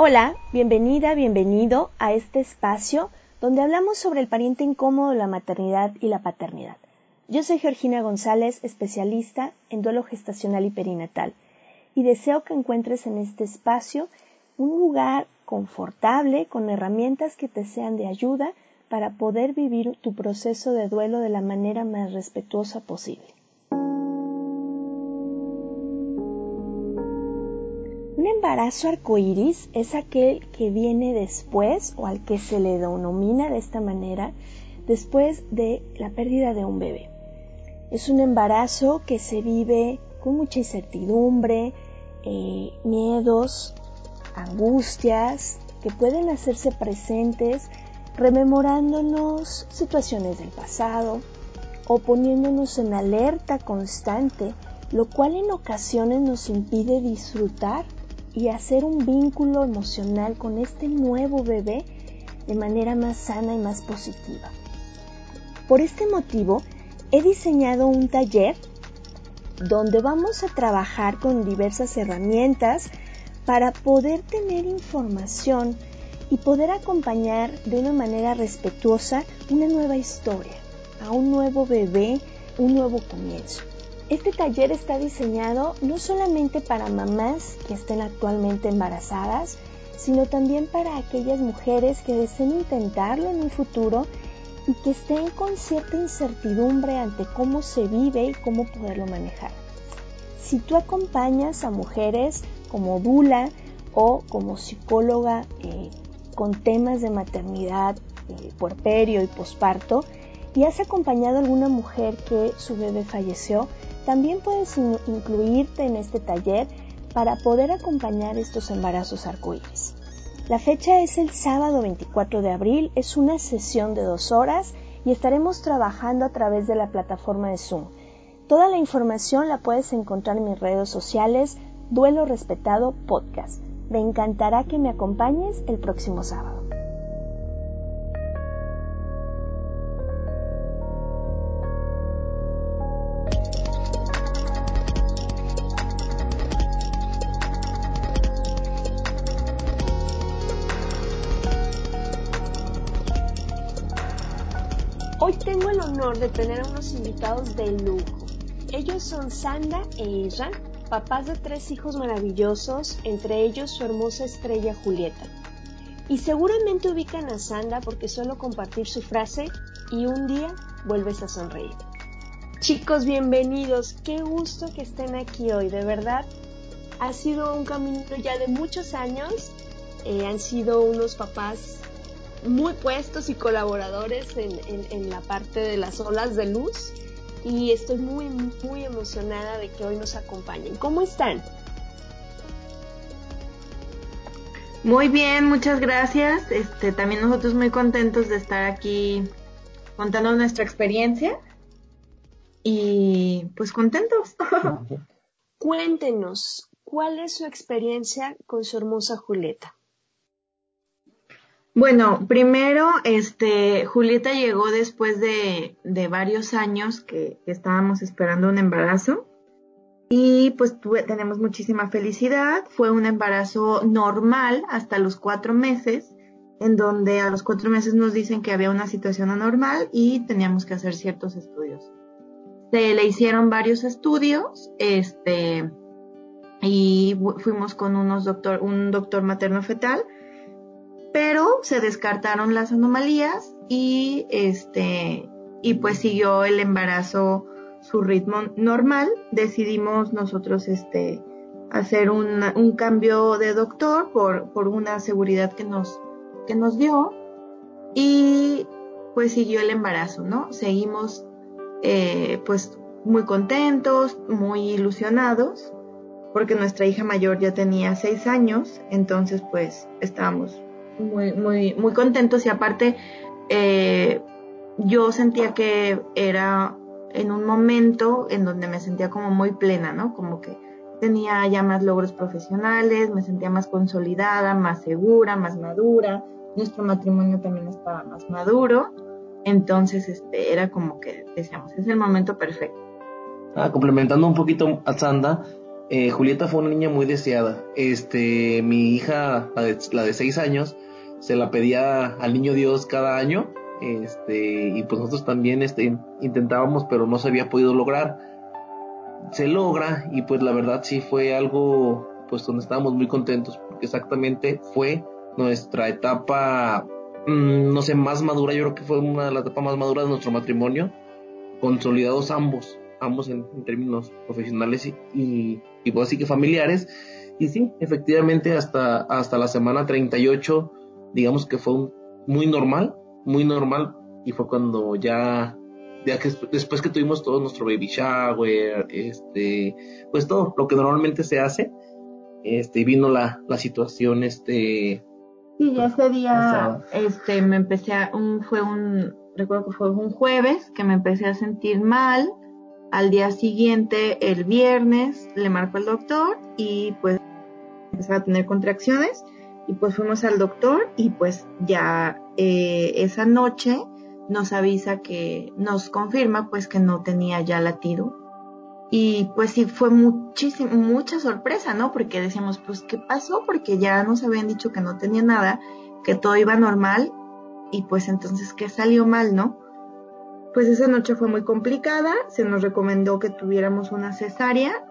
Hola, bienvenida, bienvenido a este espacio donde hablamos sobre el pariente incómodo la maternidad y la paternidad. Yo soy Georgina González, especialista en duelo gestacional y perinatal, y deseo que encuentres en este espacio un lugar confortable con herramientas que te sean de ayuda para poder vivir tu proceso de duelo de la manera más respetuosa posible. Embarazo arcoíris es aquel que viene después o al que se le denomina de esta manera después de la pérdida de un bebé. Es un embarazo que se vive con mucha incertidumbre, eh, miedos, angustias que pueden hacerse presentes rememorándonos situaciones del pasado o poniéndonos en alerta constante, lo cual en ocasiones nos impide disfrutar y hacer un vínculo emocional con este nuevo bebé de manera más sana y más positiva. Por este motivo, he diseñado un taller donde vamos a trabajar con diversas herramientas para poder tener información y poder acompañar de una manera respetuosa una nueva historia, a un nuevo bebé, un nuevo comienzo. Este taller está diseñado no solamente para mamás que estén actualmente embarazadas, sino también para aquellas mujeres que deseen intentarlo en un futuro y que estén con cierta incertidumbre ante cómo se vive y cómo poderlo manejar. Si tú acompañas a mujeres como Dula o como psicóloga eh, con temas de maternidad, eh, puerperio y posparto, y has acompañado a alguna mujer que su bebé falleció, también puedes incluirte en este taller para poder acompañar estos embarazos arcoíris. La fecha es el sábado 24 de abril, es una sesión de dos horas y estaremos trabajando a través de la plataforma de Zoom. Toda la información la puedes encontrar en mis redes sociales Duelo Respetado Podcast. Me encantará que me acompañes el próximo sábado. De tener a unos invitados de lujo. Ellos son Sanda e Isra, papás de tres hijos maravillosos, entre ellos su hermosa estrella Julieta. Y seguramente ubican a Sanda porque suelo compartir su frase y un día vuelves a sonreír. Chicos, bienvenidos. Qué gusto que estén aquí hoy. De verdad, ha sido un camino ya de muchos años. Eh, han sido unos papás muy puestos y colaboradores en, en la parte de las olas de luz y estoy muy, muy emocionada de que hoy nos acompañen. ¿Cómo están? Muy bien, muchas gracias. Este, también nosotros muy contentos de estar aquí contando nuestra experiencia y pues contentos. Cuéntenos, ¿cuál es su experiencia con su hermosa Julieta? Bueno, primero, este, Julieta llegó después de, de varios años que, estábamos esperando un embarazo y pues tenemos muchísima felicidad. Fue un embarazo normal hasta los cuatro meses, en donde a los cuatro meses nos dicen que había una situación anormal y teníamos que hacer ciertos estudios. Se le hicieron varios estudios, este, y fuimos con unos doctor, un doctor materno fetal, pero se descartaron las anomalías y este, y pues siguió el embarazo su ritmo normal, decidimos nosotros este, hacer un, un cambio de doctor por, por una seguridad que nos, que nos dio y pues siguió el embarazo, ¿no? Seguimos eh, pues muy contentos, muy ilusionados, porque nuestra hija mayor ya tenía seis años, entonces pues estábamos muy, muy, muy contentos y aparte eh, yo sentía que era en un momento en donde me sentía como muy plena, ¿no? Como que tenía ya más logros profesionales, me sentía más consolidada, más segura, más madura, nuestro matrimonio también estaba más maduro, entonces este era como que decíamos, es el momento perfecto. Ah, complementando un poquito a Sanda, eh, Julieta fue una niña muy deseada. Este, mi hija, la de, la de seis años, se la pedía al niño Dios cada año este, y pues nosotros también este, intentábamos, pero no se había podido lograr. Se logra y pues la verdad sí fue algo pues donde estábamos muy contentos porque exactamente fue nuestra etapa, mm, no sé, más madura, yo creo que fue una de las etapas más maduras de nuestro matrimonio, consolidados ambos, ambos en, términos profesionales y, y, y pues así que familiares. Y sí, efectivamente hasta, hasta la semana 38, digamos que fue un, muy normal, muy normal y fue cuando ya ya que después que tuvimos todo nuestro baby shower, este, pues todo lo que normalmente se hace, este, vino la, la situación, este. Sí, ese día, este, me empecé a, un, fue un, recuerdo que fue un jueves que me empecé a sentir mal. Al día siguiente, el viernes, le marcó el doctor y pues empecé a tener contracciones y pues fuimos al doctor y pues ya eh, esa noche nos avisa que nos confirma pues que no tenía ya latido. Y pues sí fue muchísima mucha sorpresa no porque decíamos pues qué pasó porque ya nos habían dicho que no tenía nada que todo iba normal y pues entonces qué salió mal no pues esa noche fue muy complicada se nos recomendó que tuviéramos una cesárea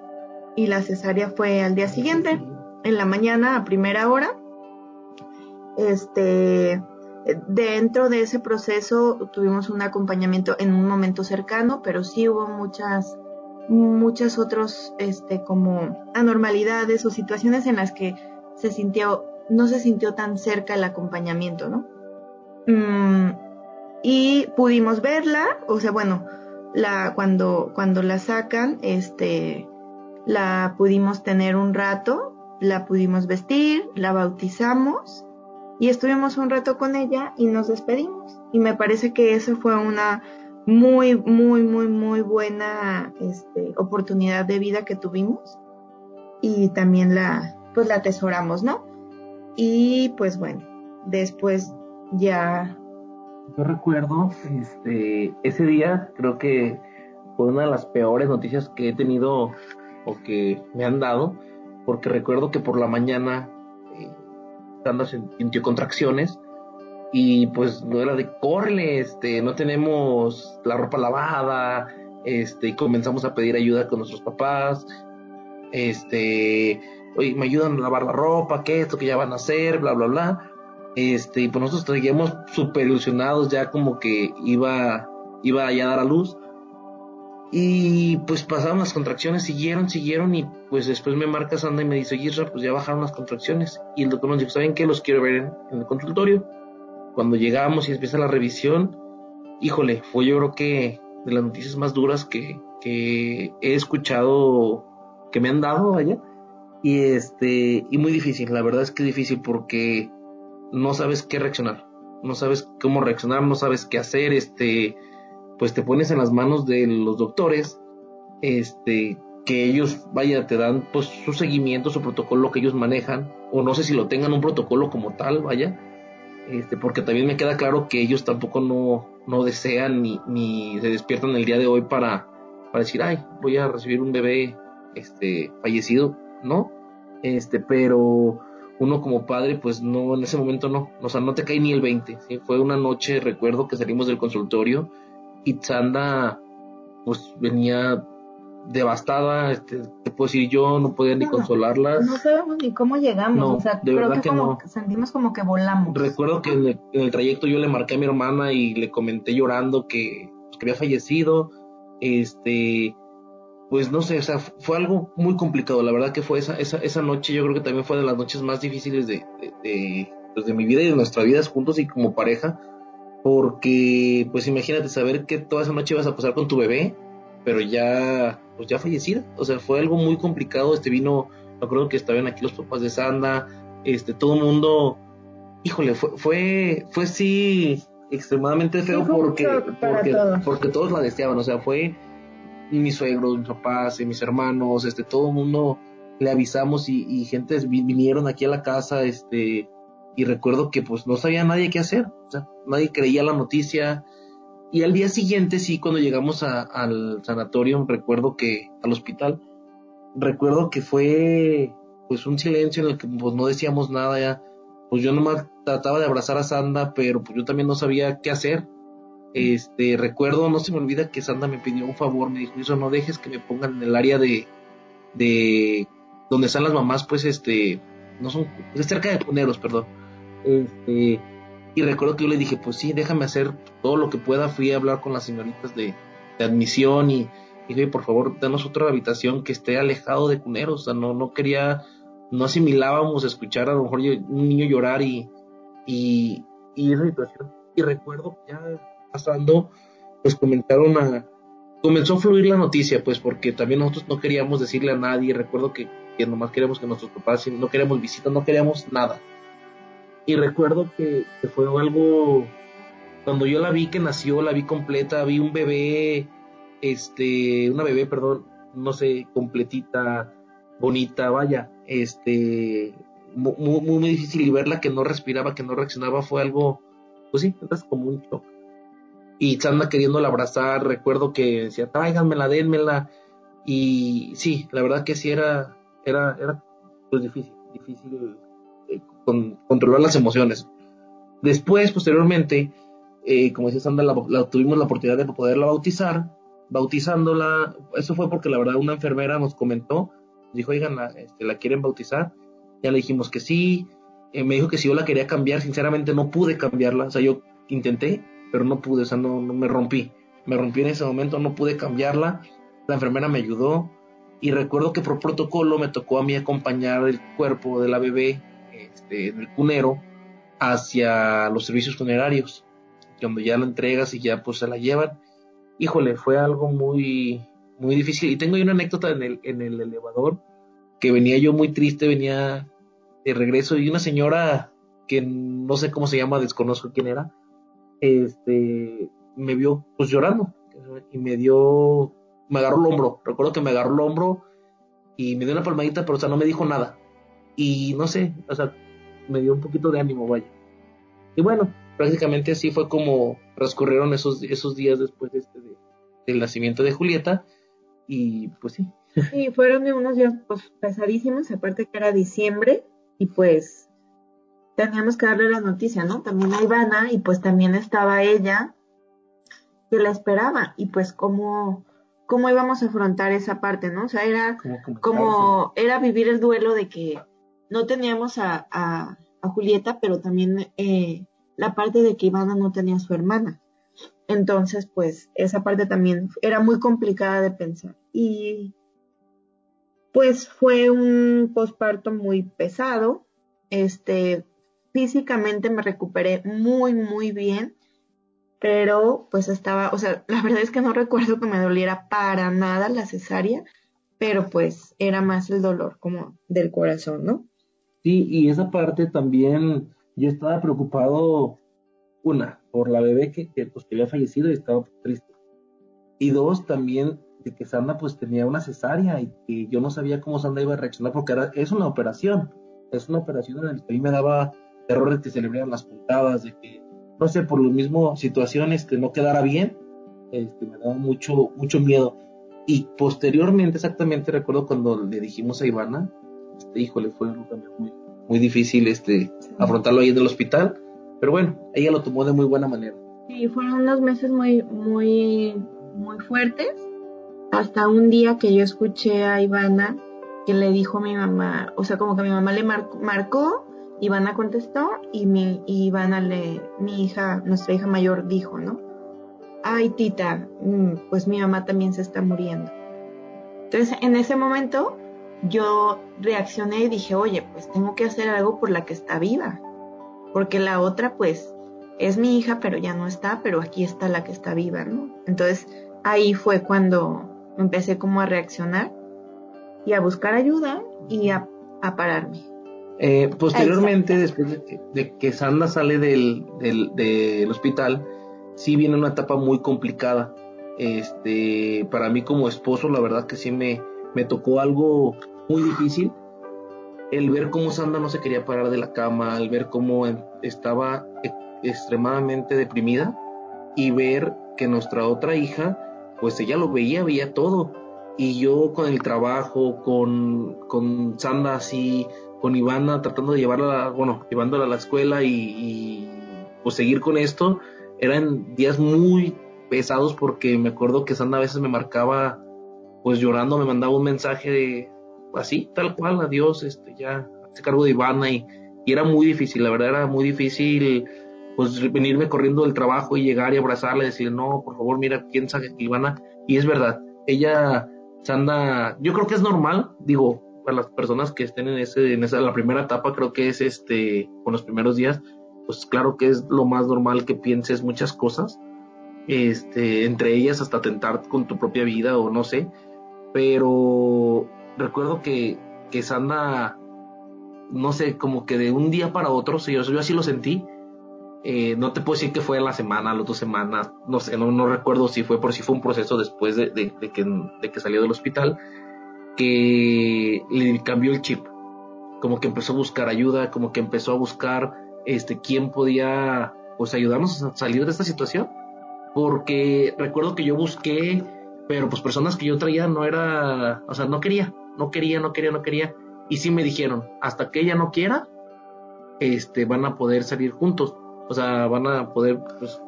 y la cesárea fue al día siguiente en la mañana a primera hora este, dentro de ese proceso tuvimos un acompañamiento en un momento cercano, pero sí hubo muchas, muchas otros, este, como anormalidades o situaciones en las que se sintió, no se sintió tan cerca el acompañamiento, ¿no? Mm, y pudimos verla, o sea, bueno, la, cuando, cuando la sacan, este, la pudimos tener un rato, la pudimos vestir, la bautizamos y estuvimos un rato con ella y nos despedimos. Y me parece que eso fue una muy, muy, muy, muy buena este, oportunidad de vida que tuvimos y también la, pues la atesoramos, ¿no? Y pues bueno, después ya... Yo recuerdo, este, ese día creo que fue una de las peores noticias que he tenido o que me han dado, porque recuerdo que por la mañana sintió contracciones y pues no era de corre, este, no tenemos la ropa lavada, este, comenzamos a pedir ayuda con nuestros papás, este, oye, me ayudan a lavar la ropa, que esto que ya van a hacer, bla, bla, bla, este, y pues nosotros seguíamos súper ilusionados ya como que iba, iba ya a dar a luz, y pues pasaron las contracciones, siguieron, siguieron y pues después me marca Sandra y me dice, oye pues ya bajaron las contracciones. Y el doctor nos dijo, ¿saben qué? Los quiero ver en, el consultorio. Cuando llegamos y empieza la revisión, híjole, fue yo creo que de las noticias más duras que, que he escuchado, que me han dado allá. Y este, y muy difícil, la verdad es que difícil porque no sabes qué reaccionar, no sabes cómo reaccionar, no sabes qué hacer, este, pues te pones en las manos de los doctores, este, que ellos, vaya, te dan pues su seguimiento, su protocolo que ellos manejan, o no sé si lo tengan un protocolo como tal, vaya, este, porque también me queda claro que ellos tampoco no, no desean ni, ni se despiertan el día de hoy para, para decir, ay, voy a recibir un bebé este, fallecido, ¿no? Este, pero uno como padre, pues no, en ese momento no, o sea, no te cae ni el 20, ¿sí? Fue una noche, recuerdo que salimos del consultorio y Tsanda, pues venía devastada, este, te puedo decir yo, no podía ni consolarla. No sabemos ni cómo llegamos, o sea, creo que, como sentimos como que volamos. Recuerdo que en el, trayecto yo le marqué a mi hermana y le comenté llorando que, pues, que había fallecido, este, pues no sé, o sea, fue algo muy complicado, la verdad que fue esa, esa, esa noche, yo creo que también fue de las noches más difíciles de, de, de, pues, de mi vida y de nuestras vidas juntos y como pareja, porque pues imagínate saber que toda esa noche ibas a pasar con tu bebé, pero ya, pues ya fallecida, o sea, fue algo muy complicado, este vino, me acuerdo que estaban aquí los papás de Sanda, este, todo el mundo, híjole, fue, fue, fue sí extremadamente feo porque, porque, porque todos la deseaban, o sea, fue mis suegros, mis papás, mis hermanos, este, todo el mundo le avisamos y, y gente vinieron aquí a la casa, este, y recuerdo que pues no sabía nadie qué hacer, o sea, nadie creía la noticia, y al día siguiente, sí, cuando llegamos al sanatorio, recuerdo que, al hospital, recuerdo que fue pues un silencio en el que pues no decíamos nada ya, pues yo nomás trataba de abrazar a Sanda, pero pues yo también no sabía qué hacer, este, recuerdo, no se me olvida que Sanda me pidió un favor, me dijo, eso no dejes que me pongan en el área de, de, donde están las mamás, pues este, no son, es cerca de Puneros, perdón. Este, y recuerdo que yo le dije, pues sí, déjame hacer todo lo que pueda. Fui a hablar con las señoritas de, admisión y dije, por favor, danos otra habitación que esté alejado de Cuneros. O sea, no, no quería, no asimilábamos escuchar a lo mejor un niño llorar y, y, y esa situación. Y recuerdo ya pasando, pues comentaron a, comenzó a fluir la noticia, pues porque también nosotros no queríamos decirle a nadie, recuerdo que, que nomás queríamos que nuestros papás, no queríamos visitas, no queríamos nada. Y recuerdo que, fue algo, cuando yo la vi que nació, la vi completa, vi un bebé, este, una bebé, perdón, no sé, completita, bonita, vaya, este, muy, muy, difícil y verla que no respiraba, que no reaccionaba, fue algo, pues sí, como un shock y Sanda queriéndola abrazar, recuerdo que decía, tráiganmela, denmela, y sí, la verdad que sí era, era, era pues difícil, difícil eh, controlar las emociones. Después, posteriormente, eh, como decía Sandra, la, tuvimos la oportunidad de poderla bautizar, bautizándola, eso fue porque la verdad una enfermera nos comentó, dijo, oigan, la, este, la quieren bautizar, ya le dijimos que sí, eh, me dijo que si yo la quería cambiar, sinceramente no pude cambiarla, o sea, yo intenté, pero no pude, o sea, no, no me rompí. Me rompí en ese momento, no pude cambiarla. La enfermera me ayudó y recuerdo que por protocolo me tocó a mí acompañar el cuerpo de la bebé este, en cunero hacia los servicios funerarios, cuando ya la entregas y ya pues se la llevan. Híjole, fue algo muy, muy difícil. Y tengo una anécdota en el, en el elevador que venía yo muy triste, venía de regreso y una señora que no sé cómo se llama, desconozco quién era, este, me vio pues llorando y me dio, me agarró el hombro, recuerdo que me agarró el hombro y me dio una palmadita, pero o sea, no me dijo nada. Y no sé, o sea, me dio un poquito de ánimo, vaya. Y bueno, prácticamente así fue como transcurrieron esos, esos días después de este, del nacimiento de Julieta. Y pues sí. Sí, fueron unos días pues, pesadísimos, aparte que era diciembre, y pues teníamos que darle la noticia, ¿no? También a Ivana y pues también estaba ella que la esperaba y pues cómo, cómo íbamos a afrontar esa parte, ¿no? O sea, era como, era vivir el duelo de que no teníamos a, a, Julieta, pero también eh, la parte de que Ivana no tenía a su hermana. Entonces, pues esa parte también era muy complicada de pensar. Y pues fue un posparto muy pesado. Este, físicamente me recuperé muy, muy bien, pero pues estaba, o sea, la verdad es que no recuerdo que me doliera para nada la cesárea, pero pues era más el dolor como del corazón, ¿no? Sí, y esa parte también, yo estaba preocupado, una, por la bebé que, pues, que había fallecido y estaba triste. Y dos, también de que Sandra pues tenía una cesárea y que yo no sabía cómo Sandra iba a reaccionar porque era, es una operación, es una operación en la que a mí me daba terror de que se le las puntadas, de que, no sé, por lo mismo situaciones que no quedara bien, este, me daba mucho, mucho miedo. Y posteriormente, exactamente, recuerdo cuando le dijimos a Ivana, este, híjole, fue muy, muy difícil este, afrontarlo ahí en el hospital, pero bueno, ella lo tomó de muy buena manera. Sí, fueron unos meses muy, muy, muy fuertes, hasta un día que yo escuché a Ivana que le dijo a mi mamá, o sea, como que mi mamá le marcó, Ivana contestó y mi Ivana le, mi hija, nuestra hija mayor dijo, ¿no? Ay, tita, mm, pues mi mamá también se está muriendo. Entonces, en ese momento, yo reaccioné y dije, oye, pues tengo que hacer algo por la que está viva. Porque la otra, pues, es mi hija, pero ya no está, pero aquí está la que está viva, ¿no? Entonces, ahí fue cuando empecé como a reaccionar y a buscar ayuda y a, pararme. Eh, posteriormente, después de que, de que, Sandra sale del, del, del hospital, sí viene una etapa muy complicada. Este, para mí como esposo, la verdad que sí me, me tocó algo muy difícil. El ver cómo Sandra no se quería parar de la cama, el ver cómo estaba e, extremadamente deprimida y ver que nuestra otra hija, pues ella lo veía, veía todo. Y yo con el trabajo, con, con Sandra así, con Ivana tratando de llevarla, bueno, llevándola a la escuela y, pues seguir con esto, eran días muy pesados porque me acuerdo que Sandra a veces me marcaba pues llorando, me mandaba un mensaje de así, tal cual, adiós, este, ya, se cargo de Ivana y, y, era muy difícil, la verdad era muy difícil pues venirme corriendo del trabajo y llegar y abrazarla y decirle, no, por favor, mira, sabe que Ivana, y es verdad, ella, Sandra, yo creo que es normal, digo, para las personas que estén en ese, en esa, la primera etapa, creo que es este, con los primeros días, pues claro que es lo más normal que pienses muchas cosas, este, entre ellas hasta tentar con tu propia vida o no sé, pero recuerdo que, que Sandra, no sé, como que de un día para otro, yo, yo así lo sentí, eh, no te puedo decir que fue en la semana, las dos semanas, no sé, no, no recuerdo si fue por si fue un proceso después de, de, que, de que salió del hospital, que le cambió el chip, como que empezó a buscar ayuda, como que empezó a buscar este, quién podía pues ayudarnos a salir de esta situación. Porque recuerdo que yo busqué, pero pues personas que yo traía no era, o sea, no quería, no quería, no quería, no quería. Y sí me dijeron, hasta que ella no quiera, este, van a poder salir juntos. O sea, van a poder pues,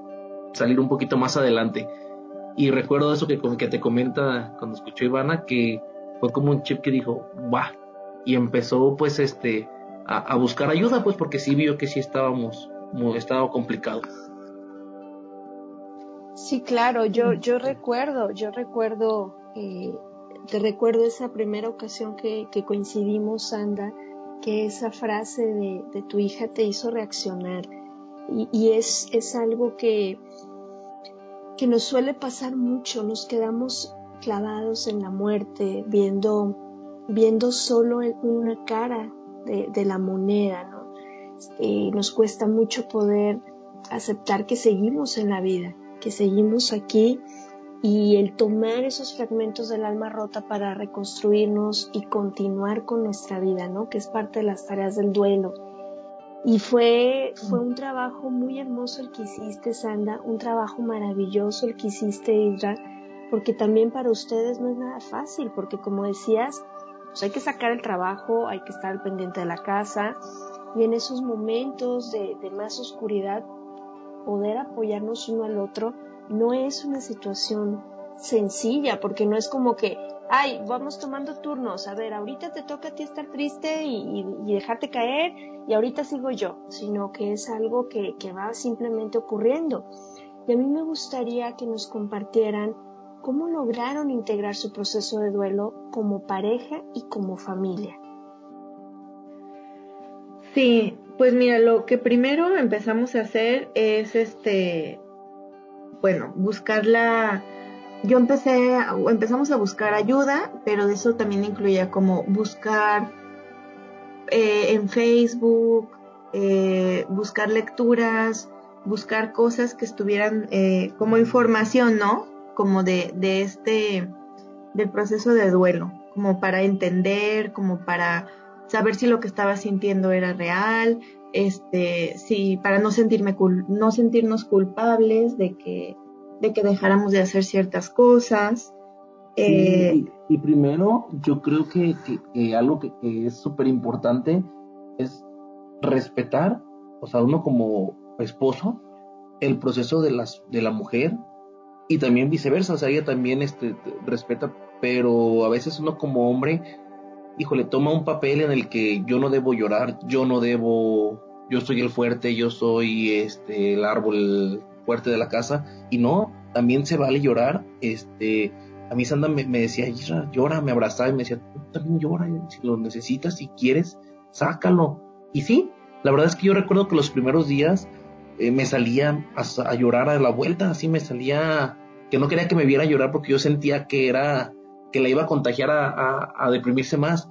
salir un poquito más adelante. Y recuerdo eso que, que te comenta cuando escuchó Ivana, que fue como un chip que dijo, va. Y empezó pues este, a, buscar ayuda, pues porque sí vio que sí estábamos, estaba complicado. Sí, claro, yo, yo recuerdo, yo recuerdo, eh, te recuerdo esa primera ocasión que, que coincidimos, Sandra, que esa frase de, de, tu hija te hizo reaccionar. Y, y, es, es algo que, que nos suele pasar mucho, nos quedamos clavados en la muerte, viendo, viendo solo una cara de, la moneda, ¿no? Eh, nos cuesta mucho poder aceptar que seguimos en la vida, que seguimos aquí y el tomar esos fragmentos del alma rota para reconstruirnos y continuar con nuestra vida, ¿no? Que es parte de las tareas del duelo. Y fue, fue un trabajo muy hermoso el que hiciste, Sanda, un trabajo maravilloso el que hiciste, Isra, porque también para ustedes no es nada fácil, porque como decías, pues hay que sacar el trabajo, hay que estar pendiente de la casa y en esos momentos de, más oscuridad poder apoyarnos uno al otro no es una situación sencilla porque no es como que, ay, vamos tomando turnos, a ver, ahorita te toca a ti estar triste y, dejarte caer y ahorita sigo yo, sino que es algo que va simplemente ocurriendo. Y a mí me gustaría que nos compartieran cómo lograron integrar su proceso de duelo como pareja y como familia. Sí, pues mira, lo que primero empezamos a hacer es este, bueno, buscar la, yo empecé, empezamos a buscar ayuda, pero eso también incluía como buscar eh, en Facebook, eh, buscar lecturas, buscar cosas que estuvieran eh, como información, ¿no? Como de, de este, del proceso de duelo, como para entender, como para saber si lo que estaba sintiendo era real, este, sí, para no sentirme no sentirnos culpables de que, de que dejáramos de hacer ciertas cosas. Eh, y, primero, yo creo que, algo que, es súper importante es respetar, o sea, uno como esposo, el proceso de, las, de la mujer y también viceversa, o sea, ella también este, respeta, pero a veces uno como hombre, híjole, toma un papel en el que yo no debo llorar, yo no debo, yo soy el fuerte, yo soy este, el árbol fuerte de la casa, y no, también se vale llorar, este, a mí Sandra me, decía, llora, me abrazaba y me decía, tú también llora, si lo necesitas, si quieres, sácalo. Y sí, la verdad es que yo recuerdo que los primeros días eh, me salía a, llorar a la vuelta, así me salía, que no quería que me viera llorar porque yo sentía que era, que la iba a contagiar a, deprimirse más.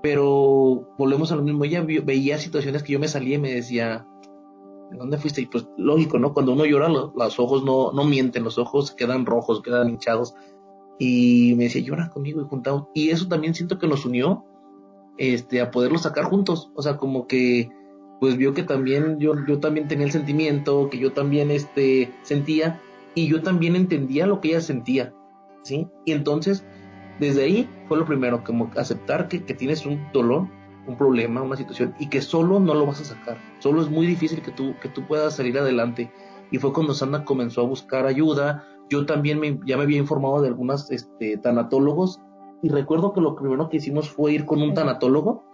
Pero volvemos a lo mismo, ella veía situaciones que yo me salía y me decía, ¿de dónde fuiste? Y pues lógico, ¿no? Cuando uno llora, los ojos no, no mienten, los ojos quedan rojos, quedan hinchados. Y me decía, llora conmigo y juntado. Y eso también siento que nos unió este, a poderlo sacar juntos. O sea, como que pues vio que también yo, yo también tenía el sentimiento, que yo también este, sentía, y yo también entendía lo que ella sentía, ¿sí? Y entonces, desde ahí fue lo primero, como aceptar que, que tienes un dolor, un problema, una situación, y que solo no lo vas a sacar, solo es muy difícil que tú, que tú puedas salir adelante. Y fue cuando Sandra comenzó a buscar ayuda, yo también me, ya me había informado de algunos este, tanatólogos, y recuerdo que lo primero que hicimos fue ir con un tanatólogo,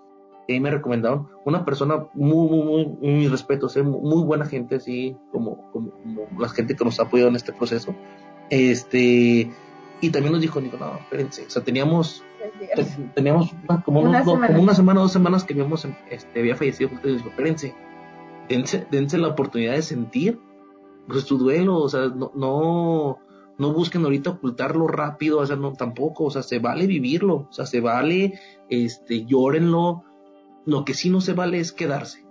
ahí me recomendaron una persona muy, muy, muy, muy respeto, muy buena gente, así como, como, la gente que nos ha apoyado en este proceso. Este, y también nos dijo, digo, no, espérense, o sea, teníamos, teníamos como, una como una semana, dos semanas que habíamos, este, había fallecido, entonces dijo, espérense, dense, dense la oportunidad de sentir pues, su duelo, o sea, no, no, no busquen ahorita ocultarlo rápido, o sea, no tampoco, o sea, se vale vivirlo, o sea, se vale, este, llórenlo, lo que sí no se vale es quedarse.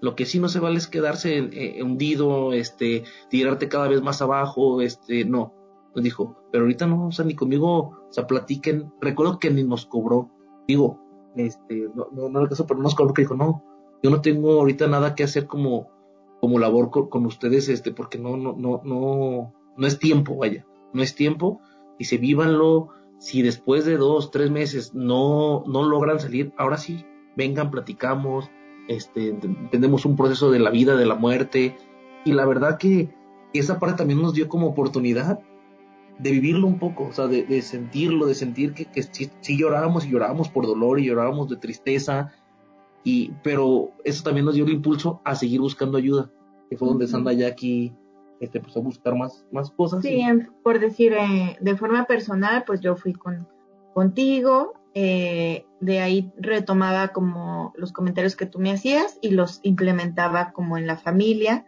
Lo que sí no se vale es quedarse eh, hundido, este, tirarte cada vez más abajo, este, no. Nos dijo, pero ahorita no, o sea, ni conmigo, o sea, platiquen. Recuerdo que ni nos cobró. Digo, este, no, no, no caso, pero no nos cobró, que dijo, no, yo no tengo ahorita nada que hacer como, como labor con, ustedes, este, porque no, no, no, no, no es tiempo, vaya, no es tiempo. Y se vívanlo, si después de dos, tres meses no, no logran salir, ahora sí, vengan, platicamos, este, entendemos un proceso de la vida, de la muerte, y la verdad que esa parte también nos dio como oportunidad de vivirlo un poco, o sea, de, sentirlo, de sentir que, que sí, llorábamos y llorábamos por dolor y llorábamos de tristeza, y, pero eso también nos dio el impulso a seguir buscando ayuda, que fue donde Sandra ya aquí este, pues, a buscar más, más cosas. Sí, por decir, eh, de forma personal, pues yo fui con, contigo, eh, de ahí retomaba como los comentarios que tú me hacías y los implementaba como en la familia.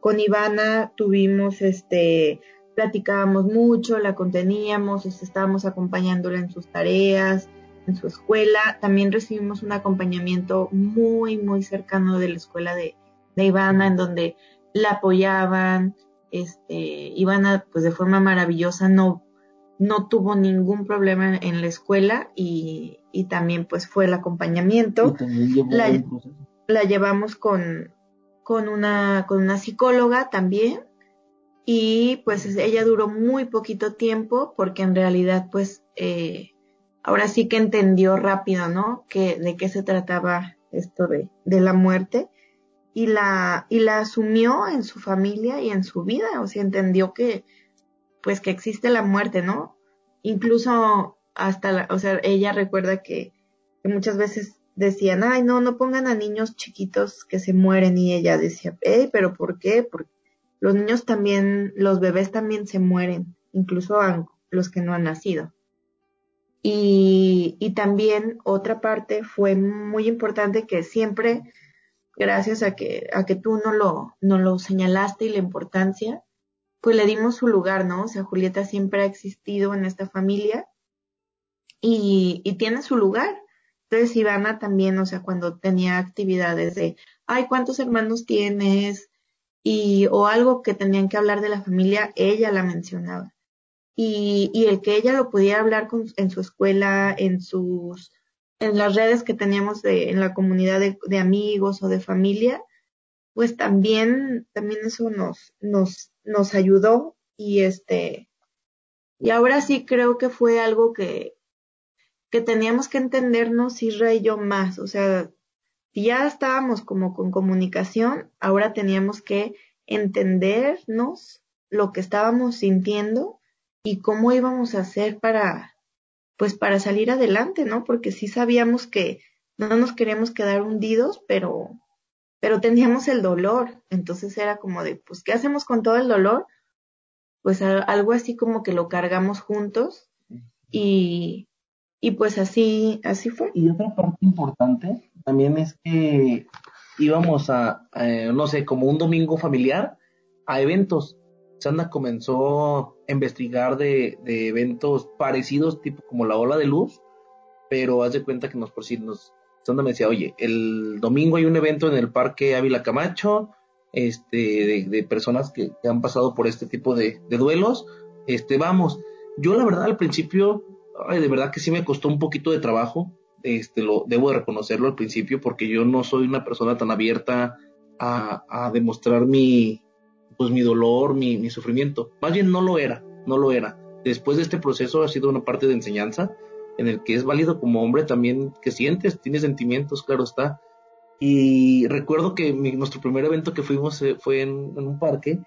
Con Ivana tuvimos este, platicábamos mucho, la conteníamos, estábamos acompañándola en sus tareas, en su escuela. También recibimos un acompañamiento muy, muy cercano de la escuela de, de Ivana, en donde la apoyaban. Este, Ivana, pues de forma maravillosa, no, no tuvo ningún problema en la escuela y, también pues fue el acompañamiento. La, llevamos con, con, una, con una psicóloga también y pues ella duró muy poquito tiempo porque en realidad pues eh, ahora sí que entendió rápido, ¿no? Que, de qué se trataba esto de, de la muerte y la, y la asumió en su familia y en su vida, o sea, entendió que, pues que existe la muerte, ¿no? Incluso hasta, la, o sea, ella recuerda que, muchas veces decían, ay, no, no pongan a niños chiquitos que se mueren y ella decía, hey, pero ¿por qué? Porque los niños también, los bebés también se mueren, incluso los que no han nacido. Y, y también otra parte fue muy importante que siempre, gracias a que, a que tú no lo, no lo señalaste y la importancia, pues le dimos su lugar, ¿no? O sea, Julieta siempre ha existido en esta familia y, y tiene su lugar. Entonces, Ivana también, o sea, cuando tenía actividades de, ay, ¿cuántos hermanos tienes? Y, o algo que tenían que hablar de la familia, ella la mencionaba. Y, y el que ella lo pudiera hablar con, en su escuela, en sus, en las redes que teníamos de, en la comunidad de, de amigos o de familia, pues también, también eso nos, nos, nos ayudó y este, y ahora sí creo que fue algo que, que teníamos que entendernos Isra y yo más, o sea, si ya estábamos como con comunicación, ahora teníamos que entendernos lo que estábamos sintiendo y cómo íbamos a hacer para, pues para salir adelante, ¿no? Porque sí sabíamos que no nos queríamos quedar hundidos, pero, pero teníamos el dolor. Entonces era como de, pues, ¿qué hacemos con todo el dolor? Pues algo así como que lo cargamos juntos y, y pues así, así fue. Y otra parte importante también es que íbamos a, no sé, como un domingo familiar a eventos. Sandra comenzó a investigar de, de, eventos parecidos, tipo como la ola de luz, pero haz de cuenta que nos por si nos Sandra me decía, oye, el domingo hay un evento en el Parque Ávila Camacho, este, de, personas que, han pasado por este tipo de, de, duelos, este, vamos. Yo la verdad al principio, de verdad que sí me costó un poquito de trabajo, este, lo debo de reconocerlo al principio porque yo no soy una persona tan abierta a, a demostrar mi, pues mi dolor, mi, mi sufrimiento. Más bien no lo era, no lo era. Después de este proceso ha sido una parte de enseñanza en el que es válido como hombre también que sientes, tienes sentimientos, claro está. Y recuerdo que nuestro primer evento que fuimos eh, fue en, un parque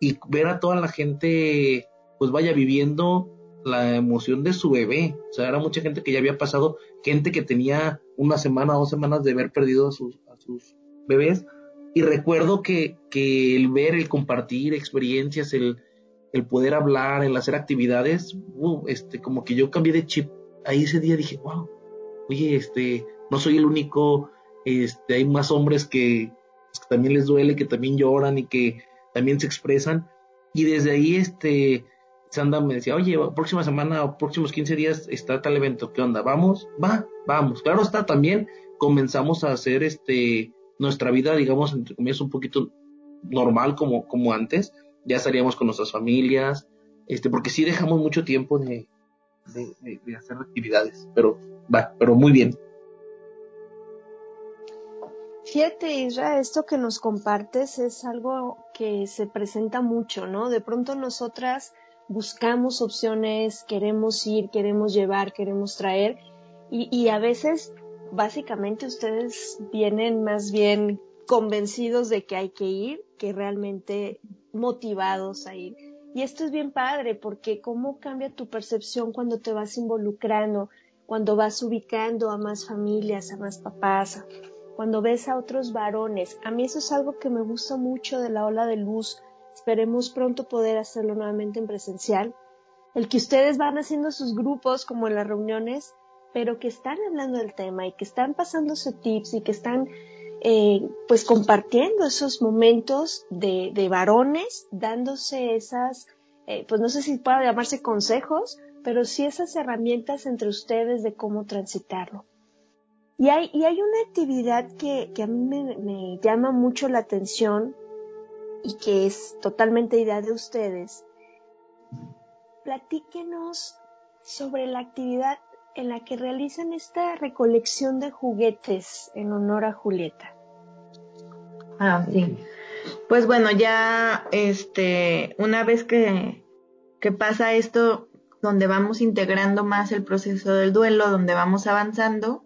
y ver a toda la gente, pues vaya viviendo la emoción de su bebé. O sea, era mucha gente que ya había pasado, gente que tenía una semana, dos semanas de haber perdido a sus, a sus bebés. Y recuerdo que, que el ver, el compartir experiencias, el, el poder hablar, el hacer actividades, uh, este, como que yo cambié de chip ahí ese día dije, wow, oye, este, no soy el único, este, hay más hombres que, pues, que también les duele, que también lloran y que también se expresan. Y desde ahí, este, Sandra me decía, oye, próxima semana o próximos 15 días está tal evento, ¿qué onda? ¿Vamos? Va, vamos. Claro está, también comenzamos a hacer, este, nuestra vida, digamos, entre comillas, un poquito normal como, como antes. Ya salíamos con nuestras familias, este, porque sí dejamos mucho tiempo de, de, hacer actividades, pero va, pero muy bien. Fíjate, Isra, esto que nos compartes es algo que se presenta mucho, ¿no? De pronto nosotras buscamos opciones, queremos ir, queremos llevar, queremos traer, y, a veces, básicamente, ustedes vienen más bien convencidos de que hay que ir que realmente motivados a ir. Y esto es bien padre porque cómo cambia tu percepción cuando te vas involucrando, cuando vas ubicando a más familias, a más papás, cuando ves a otros varones. A mí eso es algo que me gusta mucho de la ola de luz. Esperemos pronto poder hacerlo nuevamente en presencial. El que ustedes van haciendo sus grupos como en las reuniones, pero que están hablando del tema y que están pasándose tips y que están eh, pues compartiendo esos momentos de, de varones, dándose esas, eh, pues no sé si pueda llamarse consejos, pero sí esas herramientas entre ustedes de cómo transitarlo. Y hay, y hay una actividad que, que a mí me, me llama mucho la atención y que es totalmente idea de ustedes. Platíquenos sobre la actividad en la que realizan esta recolección de juguetes en honor a Julieta. Ah, sí. Pues bueno, ya este, una vez que, que pasa esto, donde vamos integrando más el proceso del duelo, donde vamos avanzando,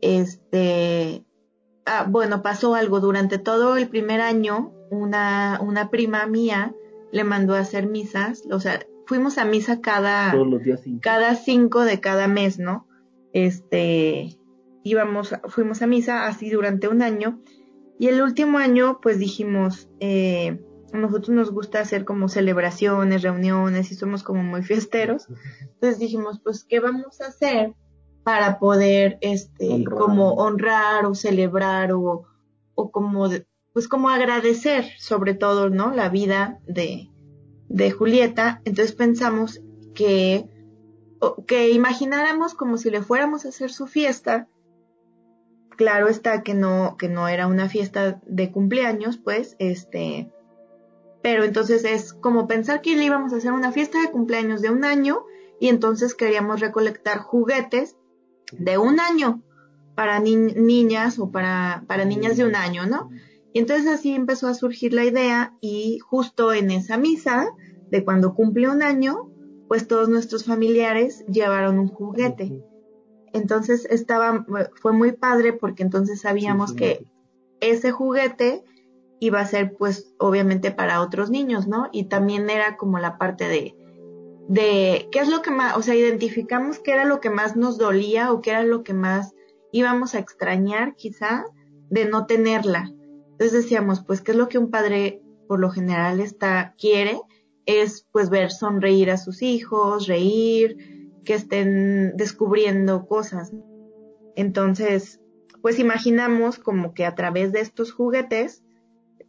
este, ah, bueno, pasó algo durante todo el primer año, una, una prima mía le mandó a hacer misas, o sea, fuimos a misa cada, cada cinco de cada mes, ¿no? Este, íbamos, fuimos a misa así durante un año y el último año pues dijimos, eh, a nosotros nos gusta hacer como celebraciones, reuniones y somos como muy fiesteros, entonces dijimos pues qué vamos a hacer para poder este como honrar o celebrar o, o como pues como agradecer sobre todo, ¿no? La vida de, de Julieta, entonces pensamos que, que imagináramos como si le fuéramos a hacer su fiesta. Claro está que no, que no era una fiesta de cumpleaños, pues, este, pero entonces es como pensar que le íbamos a hacer una fiesta de cumpleaños de un año y entonces queríamos recolectar juguetes de un año para niñas o para, para niñas de un año, ¿no? Y entonces así empezó a surgir la idea y justo en esa misa de cuando cumple un año, pues todos nuestros familiares llevaron un juguete. Entonces estaba, fue muy padre porque entonces sabíamos que ese juguete iba a ser pues obviamente para otros niños, ¿no? Y también era como la parte de, de qué es lo que más, o sea, identificamos qué era lo que más nos dolía o qué era lo que más íbamos a extrañar quizá de no tenerla. Entonces decíamos, pues, ¿qué es lo que un padre por lo general está, quiere? Es pues ver sonreír a sus hijos, reír, que estén descubriendo cosas. Entonces, pues imaginamos como que a través de estos juguetes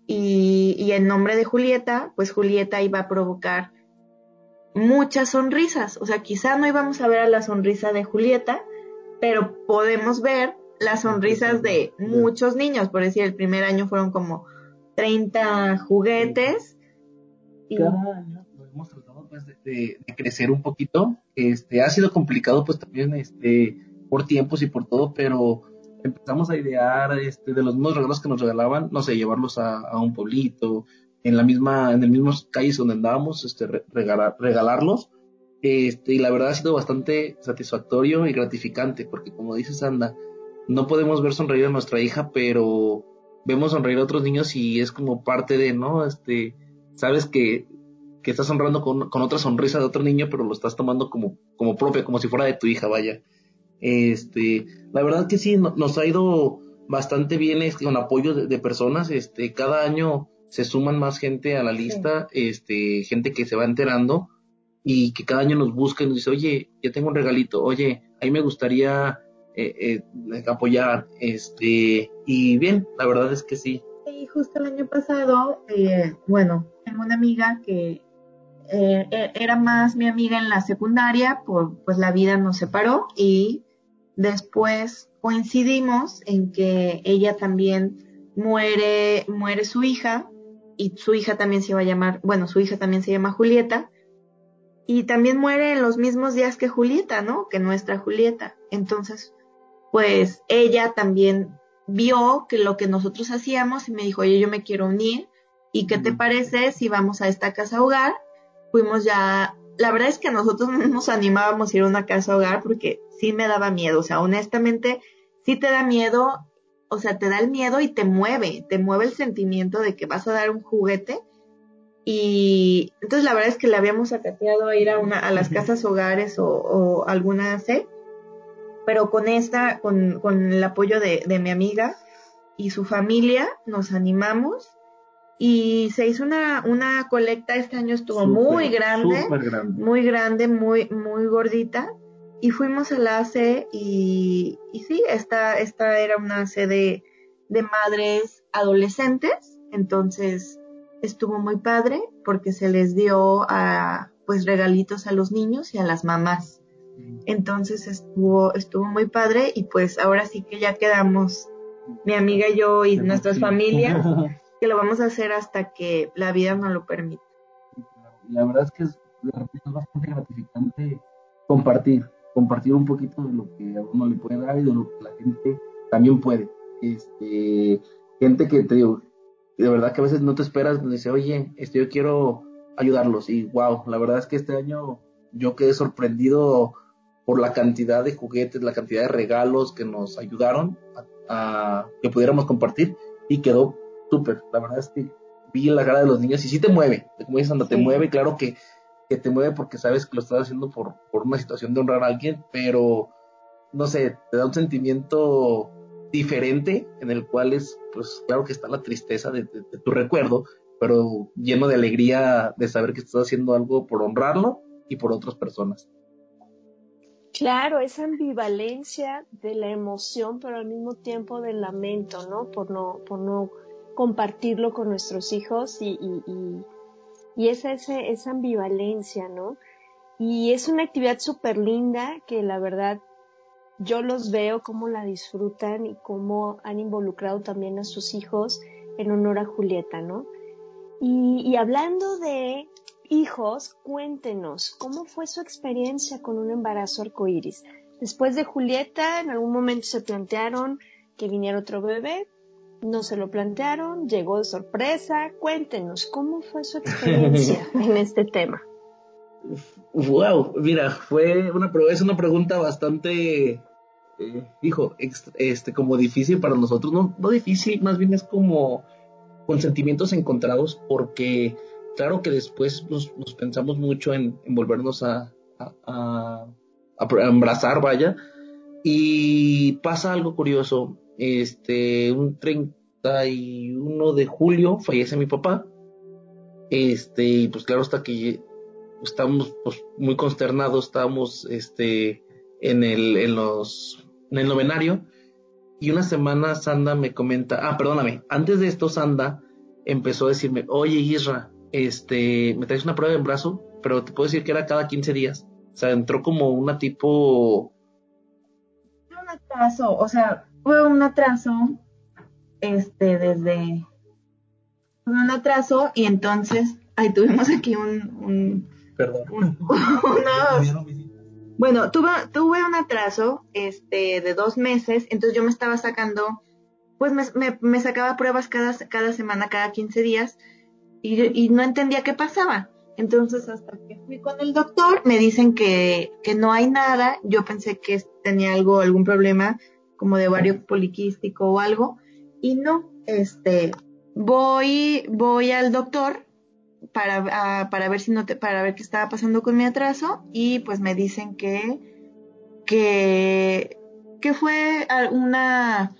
y, y en nombre de Julieta, pues Julieta iba a provocar muchas sonrisas. O sea, quizá no íbamos a ver a la sonrisa de Julieta, pero podemos ver las sonrisas de muchos niños. Por decir, el primer año fueron como 30 juguetes. Cada año hemos tratado pues, de, crecer un poquito. Este, ha sido complicado pues también este, por tiempos y por todo, pero empezamos a idear este, de los mismos regalos que nos regalaban, no sé, llevarlos a, un pueblito, en la misma, en el mismo calles donde andábamos, este, regalar, regalarlos. Este, y la verdad ha sido bastante satisfactorio y gratificante, porque como dice Sanda, no podemos ver sonreír a nuestra hija, pero vemos sonreír a otros niños y es como parte de, ¿no? Este, sabes que, que estás honrando con, con, otra sonrisa de otro niño, pero lo estás tomando como, como propia, como si fuera de tu hija, vaya. Este, la verdad que sí, nos ha ido bastante bien este, con apoyo de, personas. Este, cada año se suman más gente a la lista, este, gente que se va enterando y que cada año nos busca y nos dice, oye, ya tengo un regalito, oye, ahí me gustaría eh, eh, apoyar, este, y bien, la verdad es que sí. Y justo el año pasado, eh, bueno, tengo una amiga que eh, e, era más mi amiga en la secundaria, pues la vida nos separó y Después coincidimos en que ella también muere, muere su hija y su hija también se iba a llamar, bueno, su hija también se llama Julieta y también muere en los mismos días que Julieta, ¿no? Que nuestra Julieta. Entonces, pues ella también vio que lo que nosotros hacíamos y me dijo, oye, yo me quiero unir y qué te parece si vamos a esta casa hogar. Fuimos ya la verdad es que nosotros no nos animábamos a ir a una casa hogar porque sí me daba miedo, o sea, honestamente, sí te da miedo, o sea, te da el miedo y te mueve, te mueve el sentimiento de que vas a dar un juguete. Y entonces la verdad es que le habíamos acateado a ir a una, a las casas hogares o, o alguna C, pero con esta, con, con el apoyo de, de mi amiga y su familia, nos animamos y se hizo una, una colecta, este año estuvo muy grande, muy grande, muy, muy gordita, y fuimos a la AC y, y sí, esta, esta era una sede de madres adolescentes, entonces estuvo muy padre porque se les dio a, pues regalitos a los niños y a las mamás. Entonces estuvo, estuvo muy padre y pues ahora sí que ya quedamos mi amiga y yo y nuestras familias que lo vamos a hacer hasta que la vida nos lo permita. La verdad es que es, bastante gratificante compartir, compartir un poquito de lo que a uno le puede dar y de lo que la gente también puede. Este, gente que te digo, de verdad que a veces no te esperas, dice, oye, este, yo quiero ayudarlos y wow, la verdad es que este año yo quedé sorprendido por la cantidad de juguetes, la cantidad de regalos que nos ayudaron a que pudiéramos compartir y quedó súper. La verdad es que vi la cara de los niños y sí te mueve. Como dices, anda, te mueve, claro que, que, te mueve porque sabes que lo estás haciendo por, por una situación de honrar a alguien, pero no sé, te da un sentimiento diferente en el cual es, pues claro que está la tristeza de, tu recuerdo, pero lleno de alegría de saber que estás haciendo algo por honrarlo y por otras personas. Claro, esa ambivalencia de la emoción, pero al mismo tiempo del lamento, ¿no? Por no, por no compartirlo con nuestros hijos y, y, y, esa, esa, ambivalencia, ¿no? Y es una actividad súper linda que la verdad yo los veo cómo la disfrutan y cómo han involucrado también a sus hijos en honor a Julieta, ¿no? Y, y, hablando de hijos, cuéntenos, ¿cómo fue su experiencia con un embarazo arcoíris? Después de Julieta, en algún momento se plantearon que viniera otro bebé, no se lo plantearon, llegó de sorpresa. Cuéntenos, ¿cómo fue su experiencia en este tema? Wow, mira, fue una es una pregunta bastante, eh, hijo, este, como difícil para nosotros, no, no difícil, más bien es como con sentimientos encontrados, porque claro que después nos, pensamos mucho en, volvernos a, a, abrazar, vaya, y pasa algo curioso, este, un 31 de julio fallece mi papá, este, y pues claro, hasta que estábamos pues, muy consternados, estábamos este, en, el, en, los, en el novenario. Y una semana Sanda me comenta, ah, perdóname, antes de esto Sanda empezó a decirme, oye Isra, este, me traes una prueba de brazo, pero te puedo decir que era cada 15 días. O sea, entró como una tipo... Un atraso, o sea, fue un atraso, este, desde... Un atraso y entonces, ahí tuvimos aquí un Perdón. bueno, tuve, tuve un atraso este, de dos meses, entonces yo me estaba sacando, pues me, me, sacaba pruebas cada, cada semana, cada 15 días, y, y, no entendía qué pasaba. Entonces, hasta que fui con el doctor, me dicen que, que no hay nada. Yo pensé que tenía algo, algún problema como de ovario poliquístico o algo, y no, este, voy, voy al doctor para, para ver si no te, para ver qué estaba pasando con mi atraso y pues me dicen que que que fue una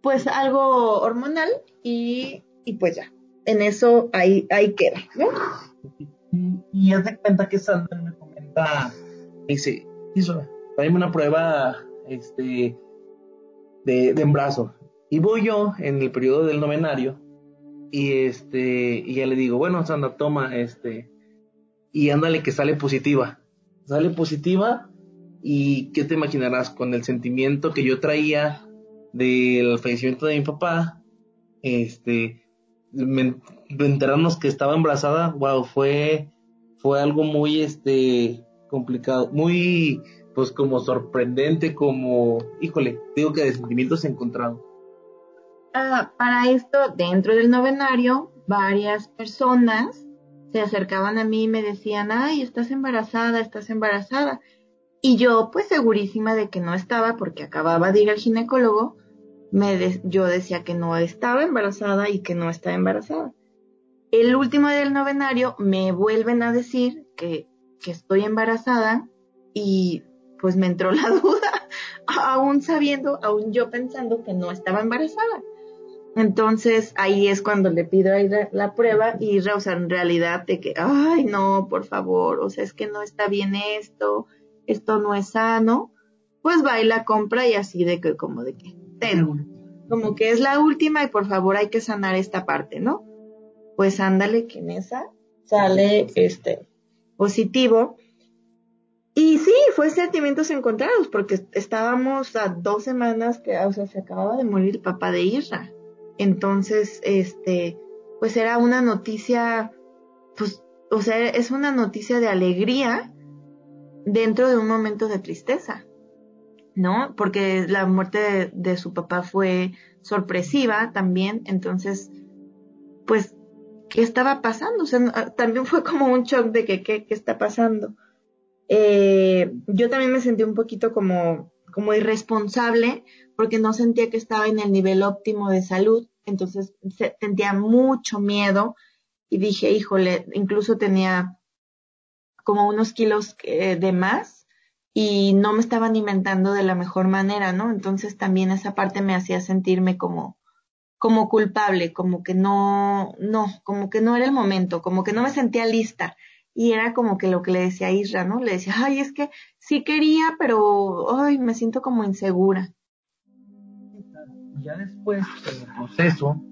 pues algo hormonal y, y pues ya en eso ahí ahí queda ¿no? y, haz de cuenta que Sandra me comenta dice tráeme una prueba este de, de embarazo y voy yo en el periodo del novenario y este, y ya le digo, bueno, Sandra, toma, este, y ándale que sale positiva. Sale positiva y ¿qué te imaginarás? Con el sentimiento que yo traía del fallecimiento de mi papá, este, enterarnos que estaba embarazada, wow, fue, fue algo muy, este, complicado, muy, pues como sorprendente, como, híjole, digo que de sentimientos encontrados. Ah, para esto, dentro del novenario, varias personas se acercaban a mí y me decían, ay, estás embarazada, estás embarazada. Y yo, pues segurísima de que no estaba, porque acababa de ir al ginecólogo, me yo decía que no estaba embarazada y que no estaba embarazada. El último del novenario me vuelven a decir que, estoy embarazada y pues me entró la duda, aún sabiendo, aún yo pensando que no estaba embarazada. Entonces ahí es cuando le pido la, prueba y o en realidad de que, ay, no, por favor, o sea, es que no está bien esto, esto no es sano, pues va y la compra y así de que, como de que, como que es la última y por favor hay que sanar esta parte, ¿no? Pues ándale que en esa sale este positivo. Y sí, fue sentimientos encontrados porque estábamos a dos semanas que, o sea, se acababa de morir el papá de Isra. Entonces, este, pues era una noticia, pues, o sea, es una noticia de alegría dentro de un momento de tristeza, ¿no? Porque la muerte de, su papá fue sorpresiva también, entonces, pues, ¿qué estaba pasando? O sea, también fue como un shock de que, ¿qué, qué está pasando? Eh, yo también me sentí un poquito como, como irresponsable porque no sentía que estaba en el nivel óptimo de salud entonces sentía mucho miedo y dije, híjole, incluso tenía como unos kilos eh, de más y no me estaba alimentando de la mejor manera, ¿no? Entonces también esa parte me hacía sentirme como como culpable, como que no, no, como que no era el momento, como que no me sentía lista. Y era como que lo que le decía a Isra, ¿no? Le decía, ay, es que sí quería, pero, ay, me siento como insegura ya después del proceso,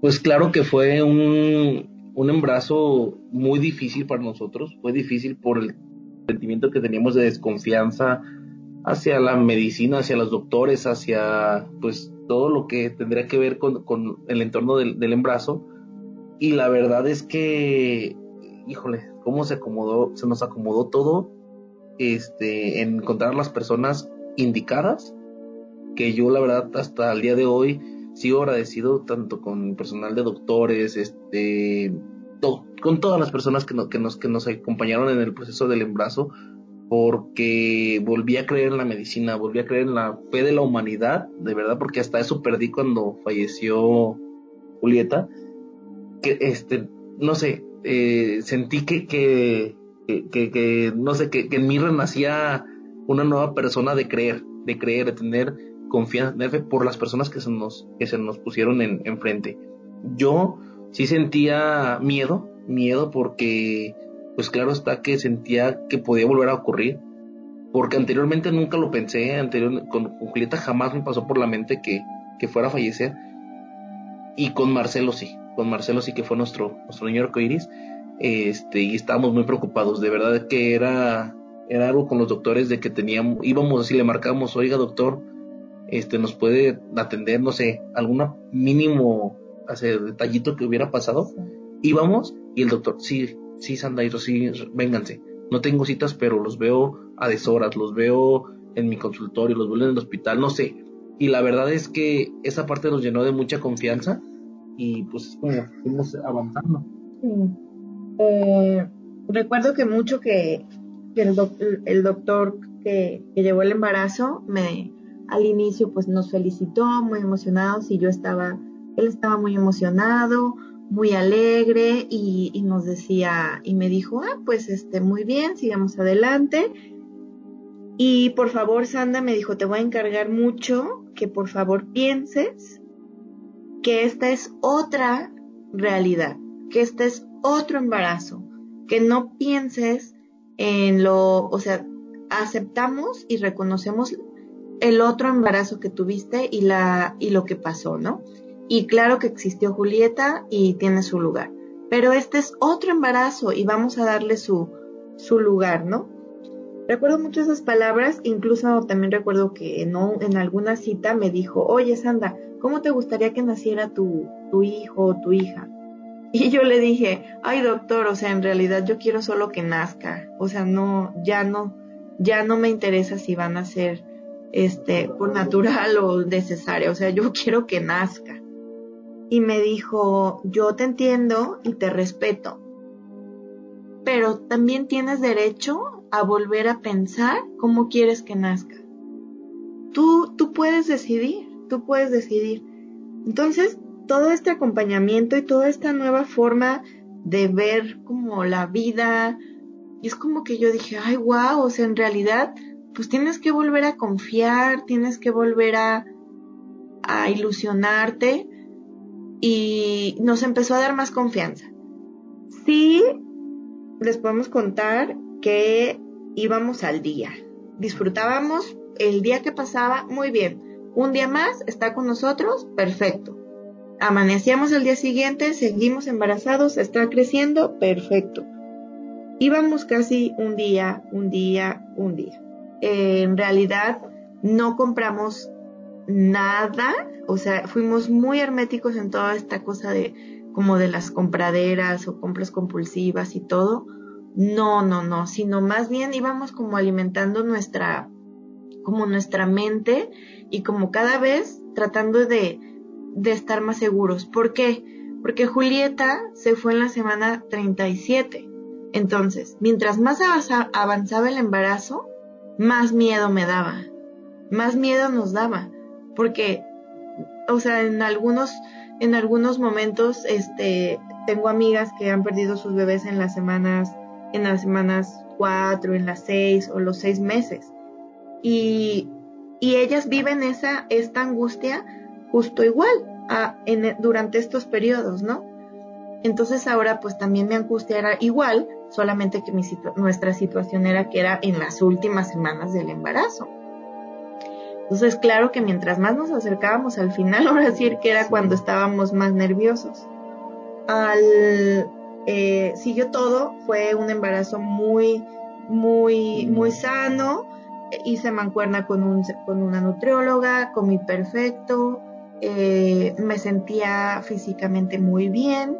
pues claro que fue un, un embarazo muy difícil para nosotros, fue difícil por el sentimiento que teníamos de desconfianza hacia la medicina, hacia los doctores, hacia pues todo lo que tendría que ver con, el entorno del, del, embarazo. Y la verdad es que, híjole, cómo se acomodó, se nos acomodó todo, este, en encontrar las personas indicadas que yo la verdad hasta el día de hoy sigo agradecido tanto con personal de doctores, este, con todas las personas que, que, nos, que nos acompañaron en el proceso del embarazo, porque volví a creer en la medicina, volví a creer en la fe de la humanidad, de verdad, porque hasta eso perdí cuando falleció Julieta, que este, no sé, eh, sentí que, que, que, no sé, que, en mí renacía una nueva persona de creer, de creer, de tener confianza, por las personas que se nos, que se nos pusieron en, enfrente. Yo sí sentía miedo, miedo porque, pues claro está que sentía que podía volver a ocurrir, porque anteriormente nunca lo pensé, anterior, con, Julieta jamás me pasó por la mente que, que fuera a fallecer, y con Marcelo sí, con Marcelo sí que fue nuestro, nuestro niño arcoiris, este, y estábamos muy preocupados, de verdad que era, era algo con los doctores de que teníamos, íbamos así, le marcamos, oiga doctor, este, nos puede atender, no sé, alguna mínimo, hace detallito que hubiera pasado, íbamos, y el doctor, sí, sí, Sandairo, sí, vénganse, no tengo citas, pero los veo a deshoras, los veo en mi consultorio, los veo en el hospital, no sé, y la verdad es que esa parte nos llenó de mucha confianza y pues es como fuimos avanzando. Eh, recuerdo que mucho que, el, doctor que, llevó el embarazo me al inicio pues nos felicitó muy emocionados y yo estaba él estaba muy emocionado muy alegre y, nos decía y me dijo ah pues este muy bien sigamos adelante y por favor, Sandra me dijo, te voy a encargar mucho que por favor pienses que esta es otra realidad, que este es otro embarazo, que no pienses en lo, o sea, aceptamos y reconocemos el otro embarazo que tuviste y la y lo que pasó, ¿no? Y claro que existió Julieta y tiene su lugar, pero este es otro embarazo y vamos a darle su su lugar, ¿no? Recuerdo mucho esas palabras, incluso también recuerdo que en, en alguna cita me dijo, oye Sandra, ¿cómo te gustaría que naciera tu, tu hijo o tu hija? Y yo le dije, ay doctor, o sea, en realidad yo quiero solo que nazca, o sea, no, ya no, ya no me interesa si van a ser, este, por natural o necesaria, o sea, yo quiero que nazca. Y me dijo, yo te entiendo y te respeto, pero también tienes derecho a volver a pensar cómo quieres que nazca. Tú, tú puedes decidir, tú puedes decidir. Entonces, todo este acompañamiento y toda esta nueva forma de ver como la vida, y es como que yo dije, ay, wow, o sea, en realidad, pues tienes que volver a confiar, tienes que volver a, a ilusionarte y nos empezó a dar más confianza. Sí, les podemos contar que íbamos al día. Disfrutábamos el día que pasaba muy bien. Un día más está con nosotros, perfecto. Amanecíamos el día siguiente, seguimos embarazados, está creciendo, perfecto. Íbamos casi un día, un día, un día. en realidad no compramos nada, o sea, fuimos muy herméticos en toda esta cosa de como de las compraderas o compras compulsivas y todo. No, no, no, sino más bien íbamos como alimentando nuestra, como nuestra mente y como cada vez tratando de, de estar más seguros. ¿Por qué? Porque Julieta se fue en la semana 37. Entonces, mientras más avanzaba el embarazo, más miedo me daba, más miedo nos daba, porque, o sea, en algunos en algunos momentos, este, tengo amigas que han perdido sus bebés en las semanas, en las semanas cuatro, en las seis o los seis meses. Y, y ellas viven esa, esta angustia justo igual durante estos periodos, ¿no? Entonces ahora pues también mi angustia era igual, solamente que mi nuestra situación era que era en las últimas semanas del embarazo. Entonces, claro que mientras más nos acercábamos al final, ahora sí que era cuando estábamos más nerviosos. Al eh, siguió todo, fue un embarazo muy, muy, muy sano. Hice mancuerna con, un, con una nutrióloga, comí perfecto, eh, me sentía físicamente muy bien,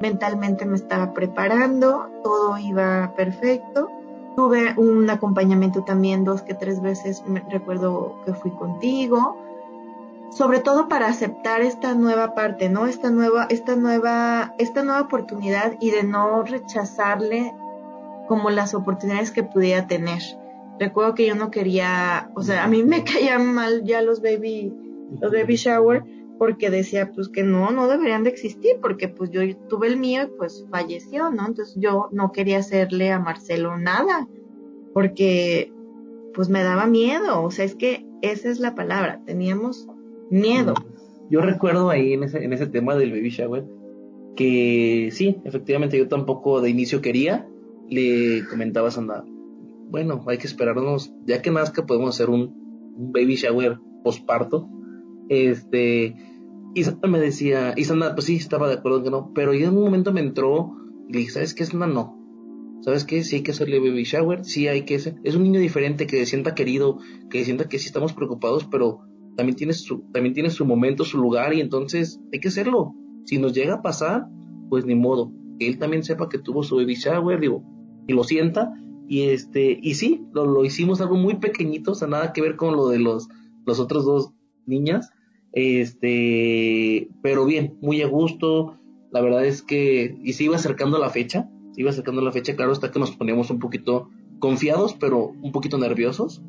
mentalmente me estaba preparando, todo iba perfecto. Tuve un acompañamiento también dos que tres veces, me, recuerdo que fui contigo. sobre todo para aceptar esta nueva parte, ¿no? Esta nueva, esta nueva, esta nueva oportunidad y de no rechazarle como las oportunidades que pudiera tener. Recuerdo que yo no quería, o sea, a mí me caían mal ya los baby, los baby shower, porque decía pues que no, no deberían de existir, porque pues yo tuve el mío y pues falleció, ¿no? Entonces yo no quería hacerle a Marcelo nada, porque pues me daba miedo, o sea, es que esa es la palabra, teníamos miedo. Yo recuerdo ahí en ese, en ese tema del baby shower que sí, efectivamente yo tampoco de inicio quería, le comentaba a Sandra, bueno, hay que esperarnos, ya que nazca podemos hacer un, baby shower posparto. Este, y Sandra me decía, y Sandra, pues sí, estaba de acuerdo que no, pero en un momento me entró y le dije, ¿sabes qué una no? ¿Sabes qué? Sí hay que hacerle baby shower, sí hay que hacer. Es un niño diferente que se sienta querido, que se sienta que sí estamos preocupados, pero también tiene su, también tiene su momento, su lugar, y entonces hay que hacerlo. Si nos llega a pasar, pues ni modo. Que él también sepa que tuvo su baby shower, digo, y lo sienta. Y este, y sí, lo, lo hicimos algo muy pequeñito, o sea, nada que ver con lo de los, los otros dos niñas. Este, pero bien, muy a gusto. La verdad es que, y se iba acercando la fecha, se iba acercando la fecha, claro, hasta que nos poníamos un poquito confiados, pero un poquito nerviosos.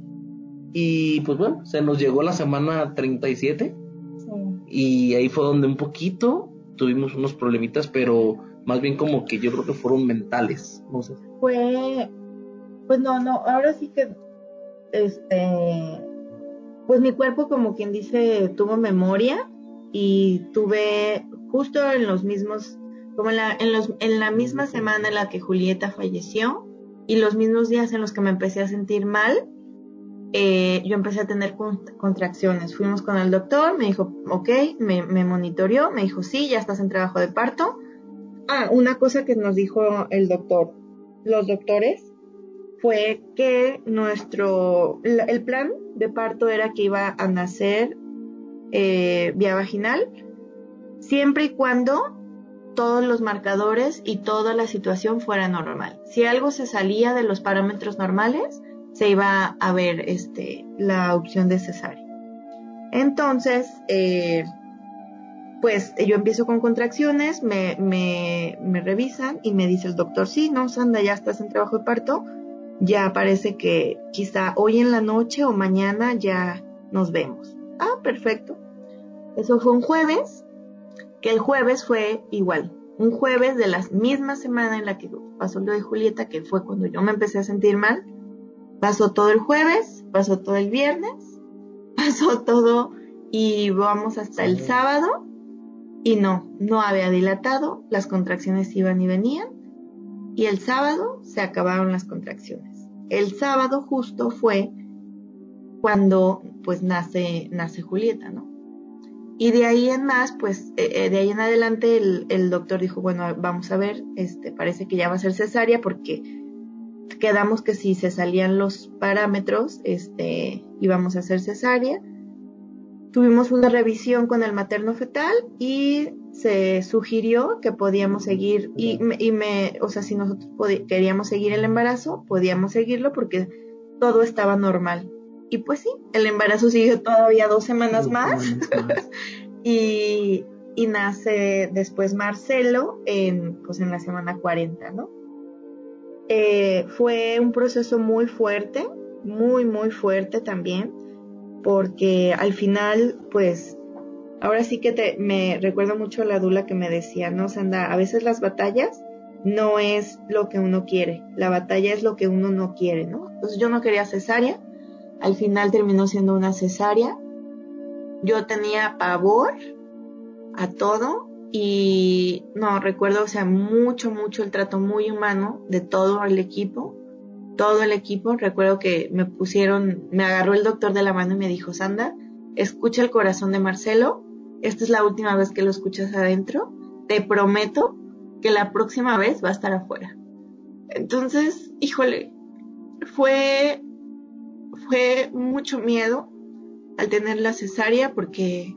Y pues bueno, se nos llegó la semana 37 y ahí fue donde un poquito tuvimos unos problemitas, pero más bien como que yo creo que fueron mentales, no sé. Fue, pues no, no, ahora sí que, este, pues mi cuerpo como quien dice tuvo memoria y tuve justo en los mismos, como en la, los, en la misma semana en la que Julieta falleció y los mismos días en los que me empecé a sentir mal, eh, yo empecé a tener contracciones. Fuimos con el doctor, me dijo, ok, me, me monitoreó, me dijo, sí, ya estás en trabajo de parto. Ah, una cosa que nos dijo el doctor, los doctores, fue que nuestro, el plan de parto era que iba a nacer eh, vía vaginal, siempre y cuando todos los marcadores y toda la situación fuera normal. Si algo se salía de los parámetros normales, se iba a ver este, la opción de cesárea. Entonces, eh, pues yo empiezo con contracciones, me, me, me, revisan y me dice el doctor, sí, no, Sandra, ya estás en trabajo de parto, ya parece que quizá hoy en la noche o mañana ya nos vemos. Ah, perfecto. Eso fue un jueves, que el jueves fue igual, un jueves de la misma semana en la que pasó lo de Julieta, que fue cuando yo me empecé a sentir mal, Pasó todo el jueves, pasó todo el viernes, pasó todo y vamos hasta el sábado y no, no había dilatado, las contracciones iban y venían y el sábado se acabaron las contracciones. El sábado justo fue cuando pues nace, nace Julieta, ¿no? Y de ahí en más, pues eh, eh, de ahí en adelante el, el, doctor dijo, bueno, vamos a ver, este, parece que ya va a ser cesárea porque quedamos que si se salían los parámetros, este, íbamos a hacer cesárea. Tuvimos una revisión con el materno fetal y se sugirió que podíamos seguir y, y me, o sea, si nosotros queríamos seguir el embarazo, podíamos seguirlo porque todo estaba normal. Y pues sí, el embarazo siguió todavía dos semanas más, y, y nace después Marcelo en, pues en la semana 40, ¿no? Eh, fue un proceso muy fuerte, muy, muy fuerte también, porque al final, pues, ahora sí que te, me recuerdo mucho a la dula que me decía, no, Sandra, a veces las batallas no es lo que uno quiere, la batalla es lo que uno no quiere, ¿no? Entonces yo no quería cesárea, al final terminó siendo una cesárea, yo tenía pavor a todo, y no, recuerdo, o sea, mucho, mucho el trato muy humano de todo el equipo, todo el equipo. Recuerdo que me pusieron, me agarró el doctor de la mano y me dijo, Sandra, escucha el corazón de Marcelo, esta es la última vez que lo escuchas adentro, te prometo que la próxima vez va a estar afuera. Entonces, híjole, fue, fue mucho miedo al tener la cesárea porque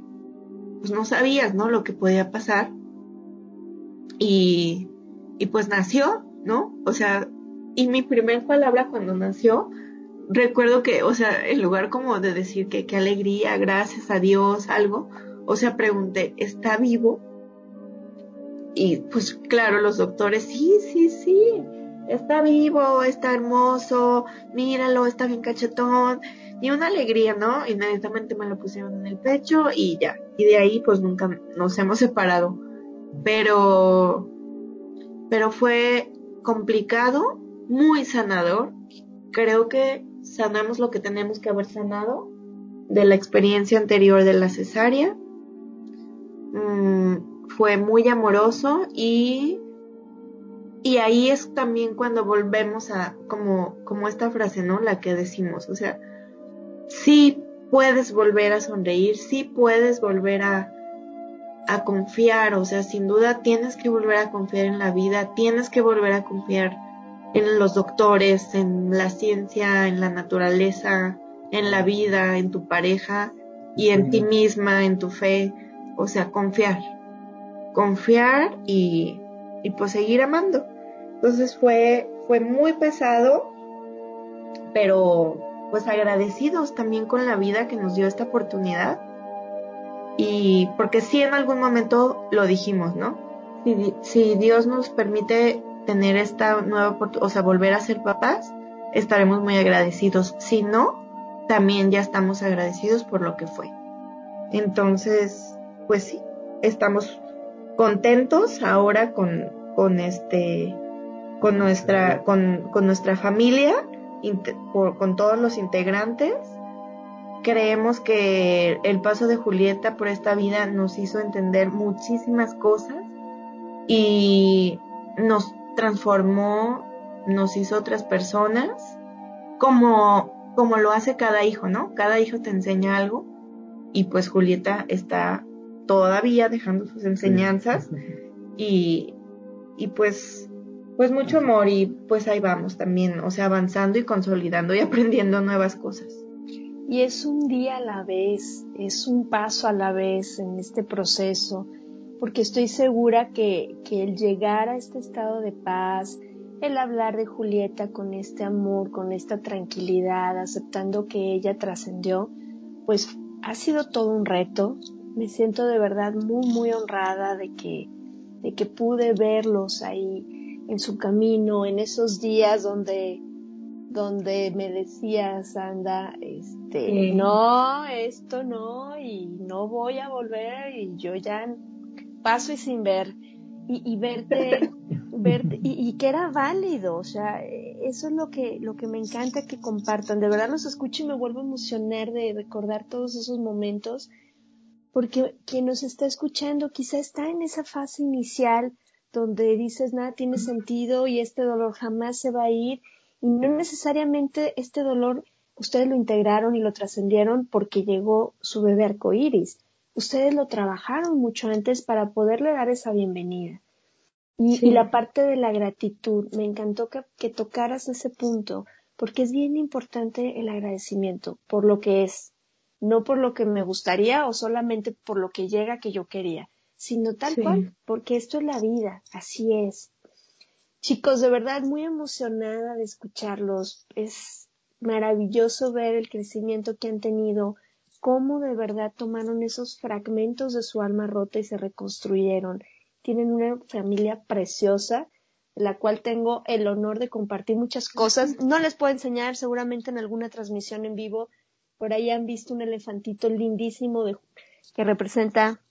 pues no sabías, ¿no? Lo que podía pasar. Y, y pues nació, ¿no? O sea, y mi primer palabra cuando nació recuerdo que, o sea, en lugar como de decir que qué alegría, gracias a Dios, algo, o sea, pregunté, ¿está vivo? Y pues claro, los doctores, sí, sí, sí, está vivo, está hermoso, míralo, está bien cachetón, y una alegría, ¿no? Inmediatamente me lo pusieron en el pecho y ya, y de ahí pues nunca nos hemos separado, pero, pero fue complicado, muy sanador, creo que sanamos lo que tenemos que haber sanado de la experiencia anterior de la cesárea, mm, fue muy amoroso y y ahí es también cuando volvemos a, como, como esta frase, ¿no? La que decimos, o sea, sí puedes volver a sonreír, sí puedes volver a, a confiar, o sea, sin duda tienes que volver a confiar en la vida, tienes que volver a confiar en los doctores, en la ciencia, en la naturaleza, en la vida, en tu pareja y en ti misma, en tu fe, o sea, confiar, confiar y, y pues seguir amando. Entonces fue, fue muy pesado, pero pues agradecidos también con la vida que nos dio esta oportunidad. Y porque sí en algún momento lo dijimos, ¿no? Si, si Dios nos permite tener esta nueva oportunidad, o sea, volver a ser papás, estaremos muy agradecidos. Si no, también ya estamos agradecidos por lo que fue. Entonces, pues sí, estamos contentos ahora con, con este con nuestra, con, con nuestra familia, con todos los integrantes. Creemos que el paso de Julieta por esta vida nos hizo entender muchísimas cosas y nos transformó, nos hizo otras personas, como, como lo hace cada hijo, ¿no? Cada hijo te enseña algo y pues Julieta está todavía dejando sus enseñanzas y, y pues pues mucho amor y pues ahí vamos también, o sea, avanzando y consolidando y aprendiendo nuevas cosas. Y es un día a la vez, es un paso a la vez en este proceso, porque estoy segura que, que el llegar a este estado de paz, el hablar de Julieta con este amor, con esta tranquilidad, aceptando que ella trascendió, pues ha sido todo un reto. Me siento de verdad muy, muy honrada de que, de que pude verlos ahí en su camino, en esos días donde, donde me decías, anda, este, no, esto no, y no voy a volver, y yo ya paso y sin ver, y, y verte, verte, y, y, que era válido, o sea, eso es lo que, lo que me encanta que compartan, de verdad los escucho y me vuelvo a emocionar de recordar todos esos momentos, porque quien nos está escuchando quizá está en esa fase inicial, donde dices nada tiene sentido y este dolor jamás se va a ir y no necesariamente este dolor ustedes lo integraron y lo trascendieron porque llegó su bebé arcoíris. Ustedes lo trabajaron mucho antes para poderle dar esa bienvenida. Y, y la parte de la gratitud, me encantó que, que tocaras ese punto, porque es bien importante el agradecimiento por lo que es, no por lo que me gustaría o solamente por lo que llega que yo quería sino tal cual, porque esto es la vida, así es. Chicos, de verdad muy emocionada de escucharlos. Es maravilloso ver el crecimiento que han tenido, cómo de verdad tomaron esos fragmentos de su alma rota y se reconstruyeron. Tienen una familia preciosa, de la cual tengo el honor de compartir muchas cosas. No les puedo enseñar seguramente en alguna transmisión en vivo. Por ahí han visto un elefantito lindísimo de, que representa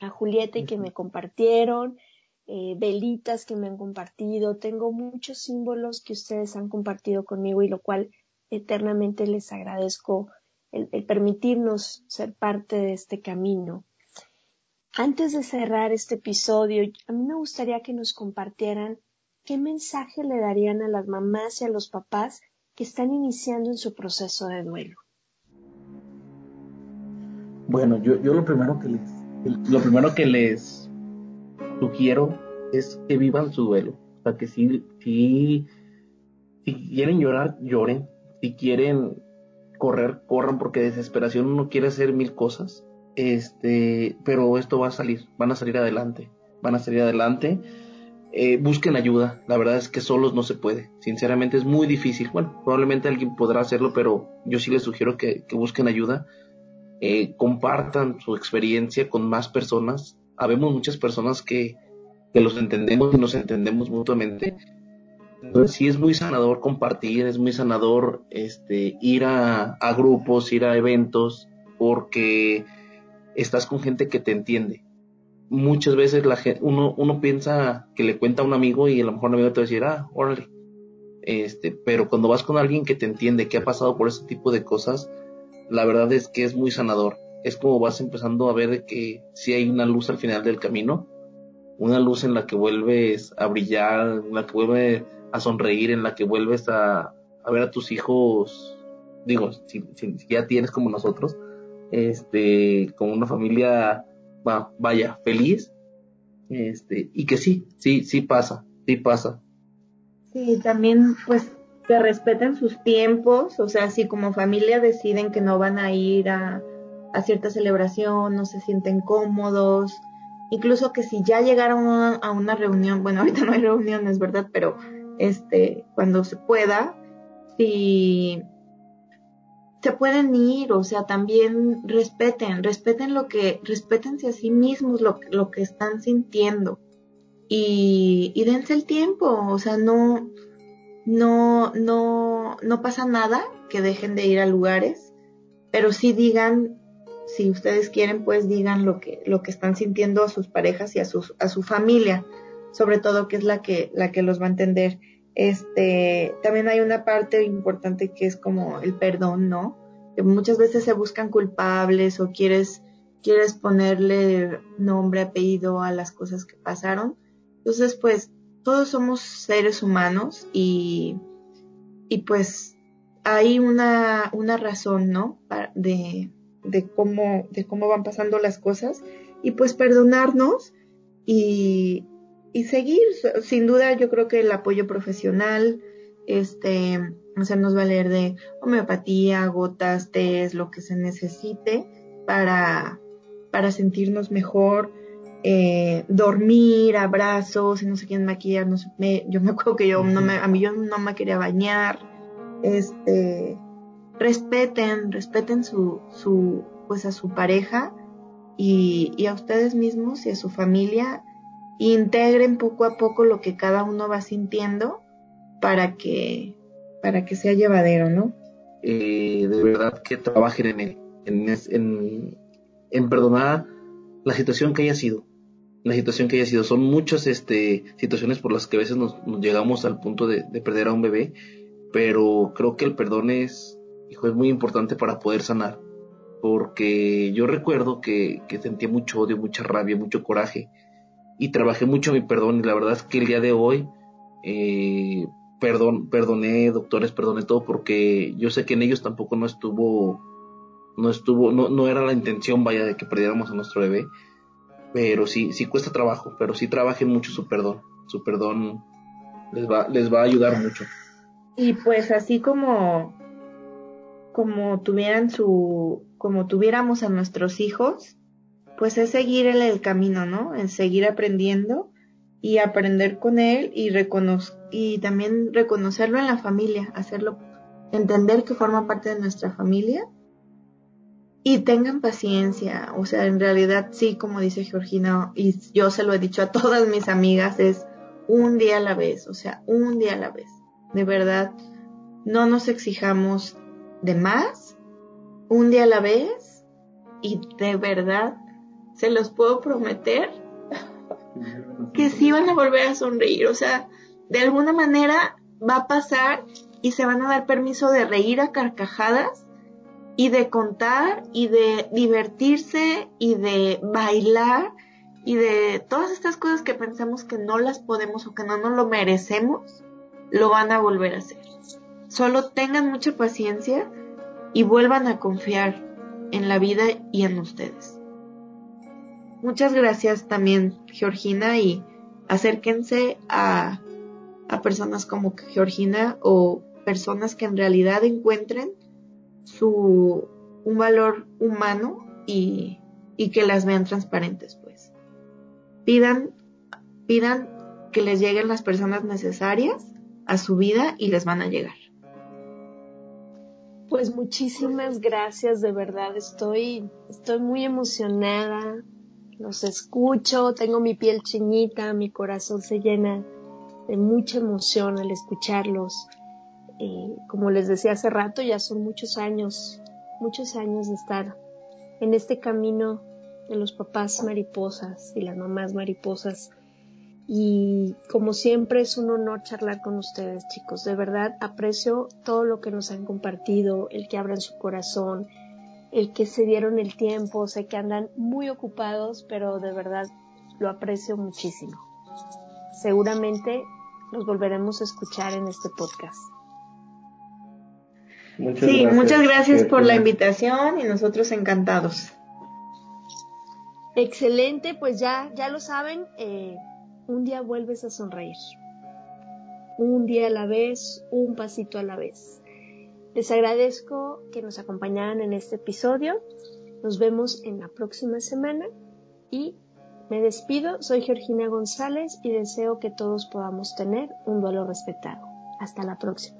a Julieta y que me compartieron, eh, velitas que me han compartido, tengo muchos símbolos que ustedes han compartido conmigo y lo cual eternamente les agradezco el, permitirnos ser parte de este camino. Antes de cerrar este episodio, a mí me gustaría que nos compartieran qué mensaje le darían a las mamás y a los papás que están iniciando en su proceso de duelo. Bueno, yo, yo lo primero que les lo primero que les sugiero es que vivan su duelo. O sea, que si, si, si quieren llorar, lloren. Si quieren correr, corran, porque desesperación uno quiere hacer mil cosas. Este, pero esto va a salir, van a salir adelante. Van a salir adelante. eh, busquen ayuda. La verdad es que solos no se puede. Sinceramente es muy difícil. Bueno, probablemente alguien podrá hacerlo, pero yo sí les sugiero que, busquen ayuda. Eh, compartan su experiencia con más personas. Habemos muchas personas que, que los entendemos y nos entendemos mutuamente. Entonces sí es muy sanador compartir, es muy sanador este, ir a, a grupos, ir a eventos, porque estás con gente que te entiende muchas veces la gente, uno, uno piensa que le cuenta a un amigo y a lo mejor un amigo te va a decir, ah, órale. Este, pero cuando vas con alguien que te entiende, que ha pasado por ese tipo de cosas, la verdad es que es muy sanador. Es como vas empezando a ver que si hay una luz al final del camino, una luz en la que vuelves a brillar, en la que vuelves a sonreír, en la que vuelves a, ver a tus hijos, digo, si, ya tienes como nosotros, este, como una familia va, vaya, feliz, este, y que sí, sí, sí pasa, sí pasa. Sí, también pues que respeten sus tiempos, o sea, si como familia deciden que no van a ir a, a cierta celebración, no se sienten cómodos, incluso que si ya llegaron a una reunión, bueno, ahorita no hay reuniones, ¿verdad? Pero este, cuando se pueda, si se pueden ir, o sea, también respeten, respeten lo que, respétense a sí mismos lo, lo que están sintiendo. Y, y dense el tiempo, o sea, no, no, no, no pasa nada que dejen de ir a lugares, pero sí digan, si ustedes quieren, pues digan lo que, lo que están sintiendo a sus parejas y a sus, a su familia, sobre todo que es la que, la que los va a entender este, también hay una parte importante que es como el perdón, ¿no? Muchas veces se buscan culpables o quieres, quieres ponerle nombre, apellido a las cosas que pasaron. Entonces, pues, todos somos seres humanos y, y pues hay una, una razón, ¿no? De, de cómo, de cómo van pasando las cosas y pues perdonarnos y, y seguir, sin duda yo creo que el apoyo profesional, este, hacernos valer de homeopatía, gotas, test, lo que se necesite para, para sentirnos mejor, eh, dormir, abrazos, no sé quién maquillar, no sé, me, yo me acuerdo que yo no me, a mí yo no me quería bañar, este, respeten, respeten su, su, pues a su pareja y, y a ustedes mismos y a su familia integren poco a poco lo que cada uno va sintiendo para que, para que sea llevadero, ¿no? Eh, de verdad que trabajen en él, en, en, perdonar la situación que haya sido, la situación que haya sido. Son muchas este, situaciones por las que a veces nos, llegamos al punto de, perder a un bebé, pero creo que el perdón es, hijo, es muy importante para poder sanar. Porque yo recuerdo que, que sentía mucho odio, mucha rabia, mucho coraje y trabajé mucho mi perdón y la verdad es que el día de hoy eh, perdón, perdoné doctores, perdoné todo porque yo sé que en ellos tampoco no estuvo, no estuvo, no, no era la intención vaya de que perdiéramos a nuestro bebé, pero sí, sí cuesta trabajo, pero sí trabajen mucho su perdón, su perdón les va, les va a ayudar mucho. Y pues así como, como tuvieran su, como tuviéramos a nuestros hijos, pues es seguir el, camino, ¿no? Es seguir aprendiendo y aprender con él y, y también reconocerlo en la familia, hacerlo, entender que forma parte de nuestra familia y tengan paciencia, o sea, en realidad sí, como dice Georgina, y yo se lo he dicho a todas mis amigas, es un día a la vez, o sea, un día a la vez. De verdad, no nos exijamos de más, un día a la vez, y de verdad se los puedo prometer que sí van a volver a sonreír. O sea, de alguna manera va a pasar y se van a dar permiso de reír a carcajadas y de contar y de divertirse y de bailar y de todas estas cosas que pensamos que no las podemos o que no nos lo merecemos, lo van a volver a hacer. Solo tengan mucha paciencia y vuelvan a confiar en la vida y en ustedes. Muchas gracias también, Georgina, y acérquense a, a personas como Georgina o personas que en realidad encuentren su un valor humano y, y que las vean transparentes, pues. Pidan, pidan que les lleguen las personas necesarias a su vida y les van a llegar. Pues muchísimas gracias, de verdad, estoy, estoy muy emocionada, los escucho, tengo mi piel chinita, mi corazón se llena de mucha emoción al escucharlos. Eh, como les decía hace rato, ya son muchos años, muchos años de estar en este camino de los papás mariposas y las mamás mariposas y como siempre es un honor charlar con ustedes, chicos. De verdad aprecio todo lo que nos han compartido, el que abran su corazón, el que se dieron el tiempo. Sé que andan muy ocupados, pero de verdad lo aprecio muchísimo. Seguramente nos volveremos a escuchar en este podcast. Muchas sí, muchas gracias por la invitación y nosotros encantados. Excelente, pues ya, ya lo saben, eh, un día vuelves a sonreír. Un día a la vez, un pasito a la vez. Les agradezco que nos acompañaran en este episodio. Nos vemos en la próxima semana y me despido. Soy Georgina González y deseo que todos podamos tener un duelo respetado. Hasta la próxima.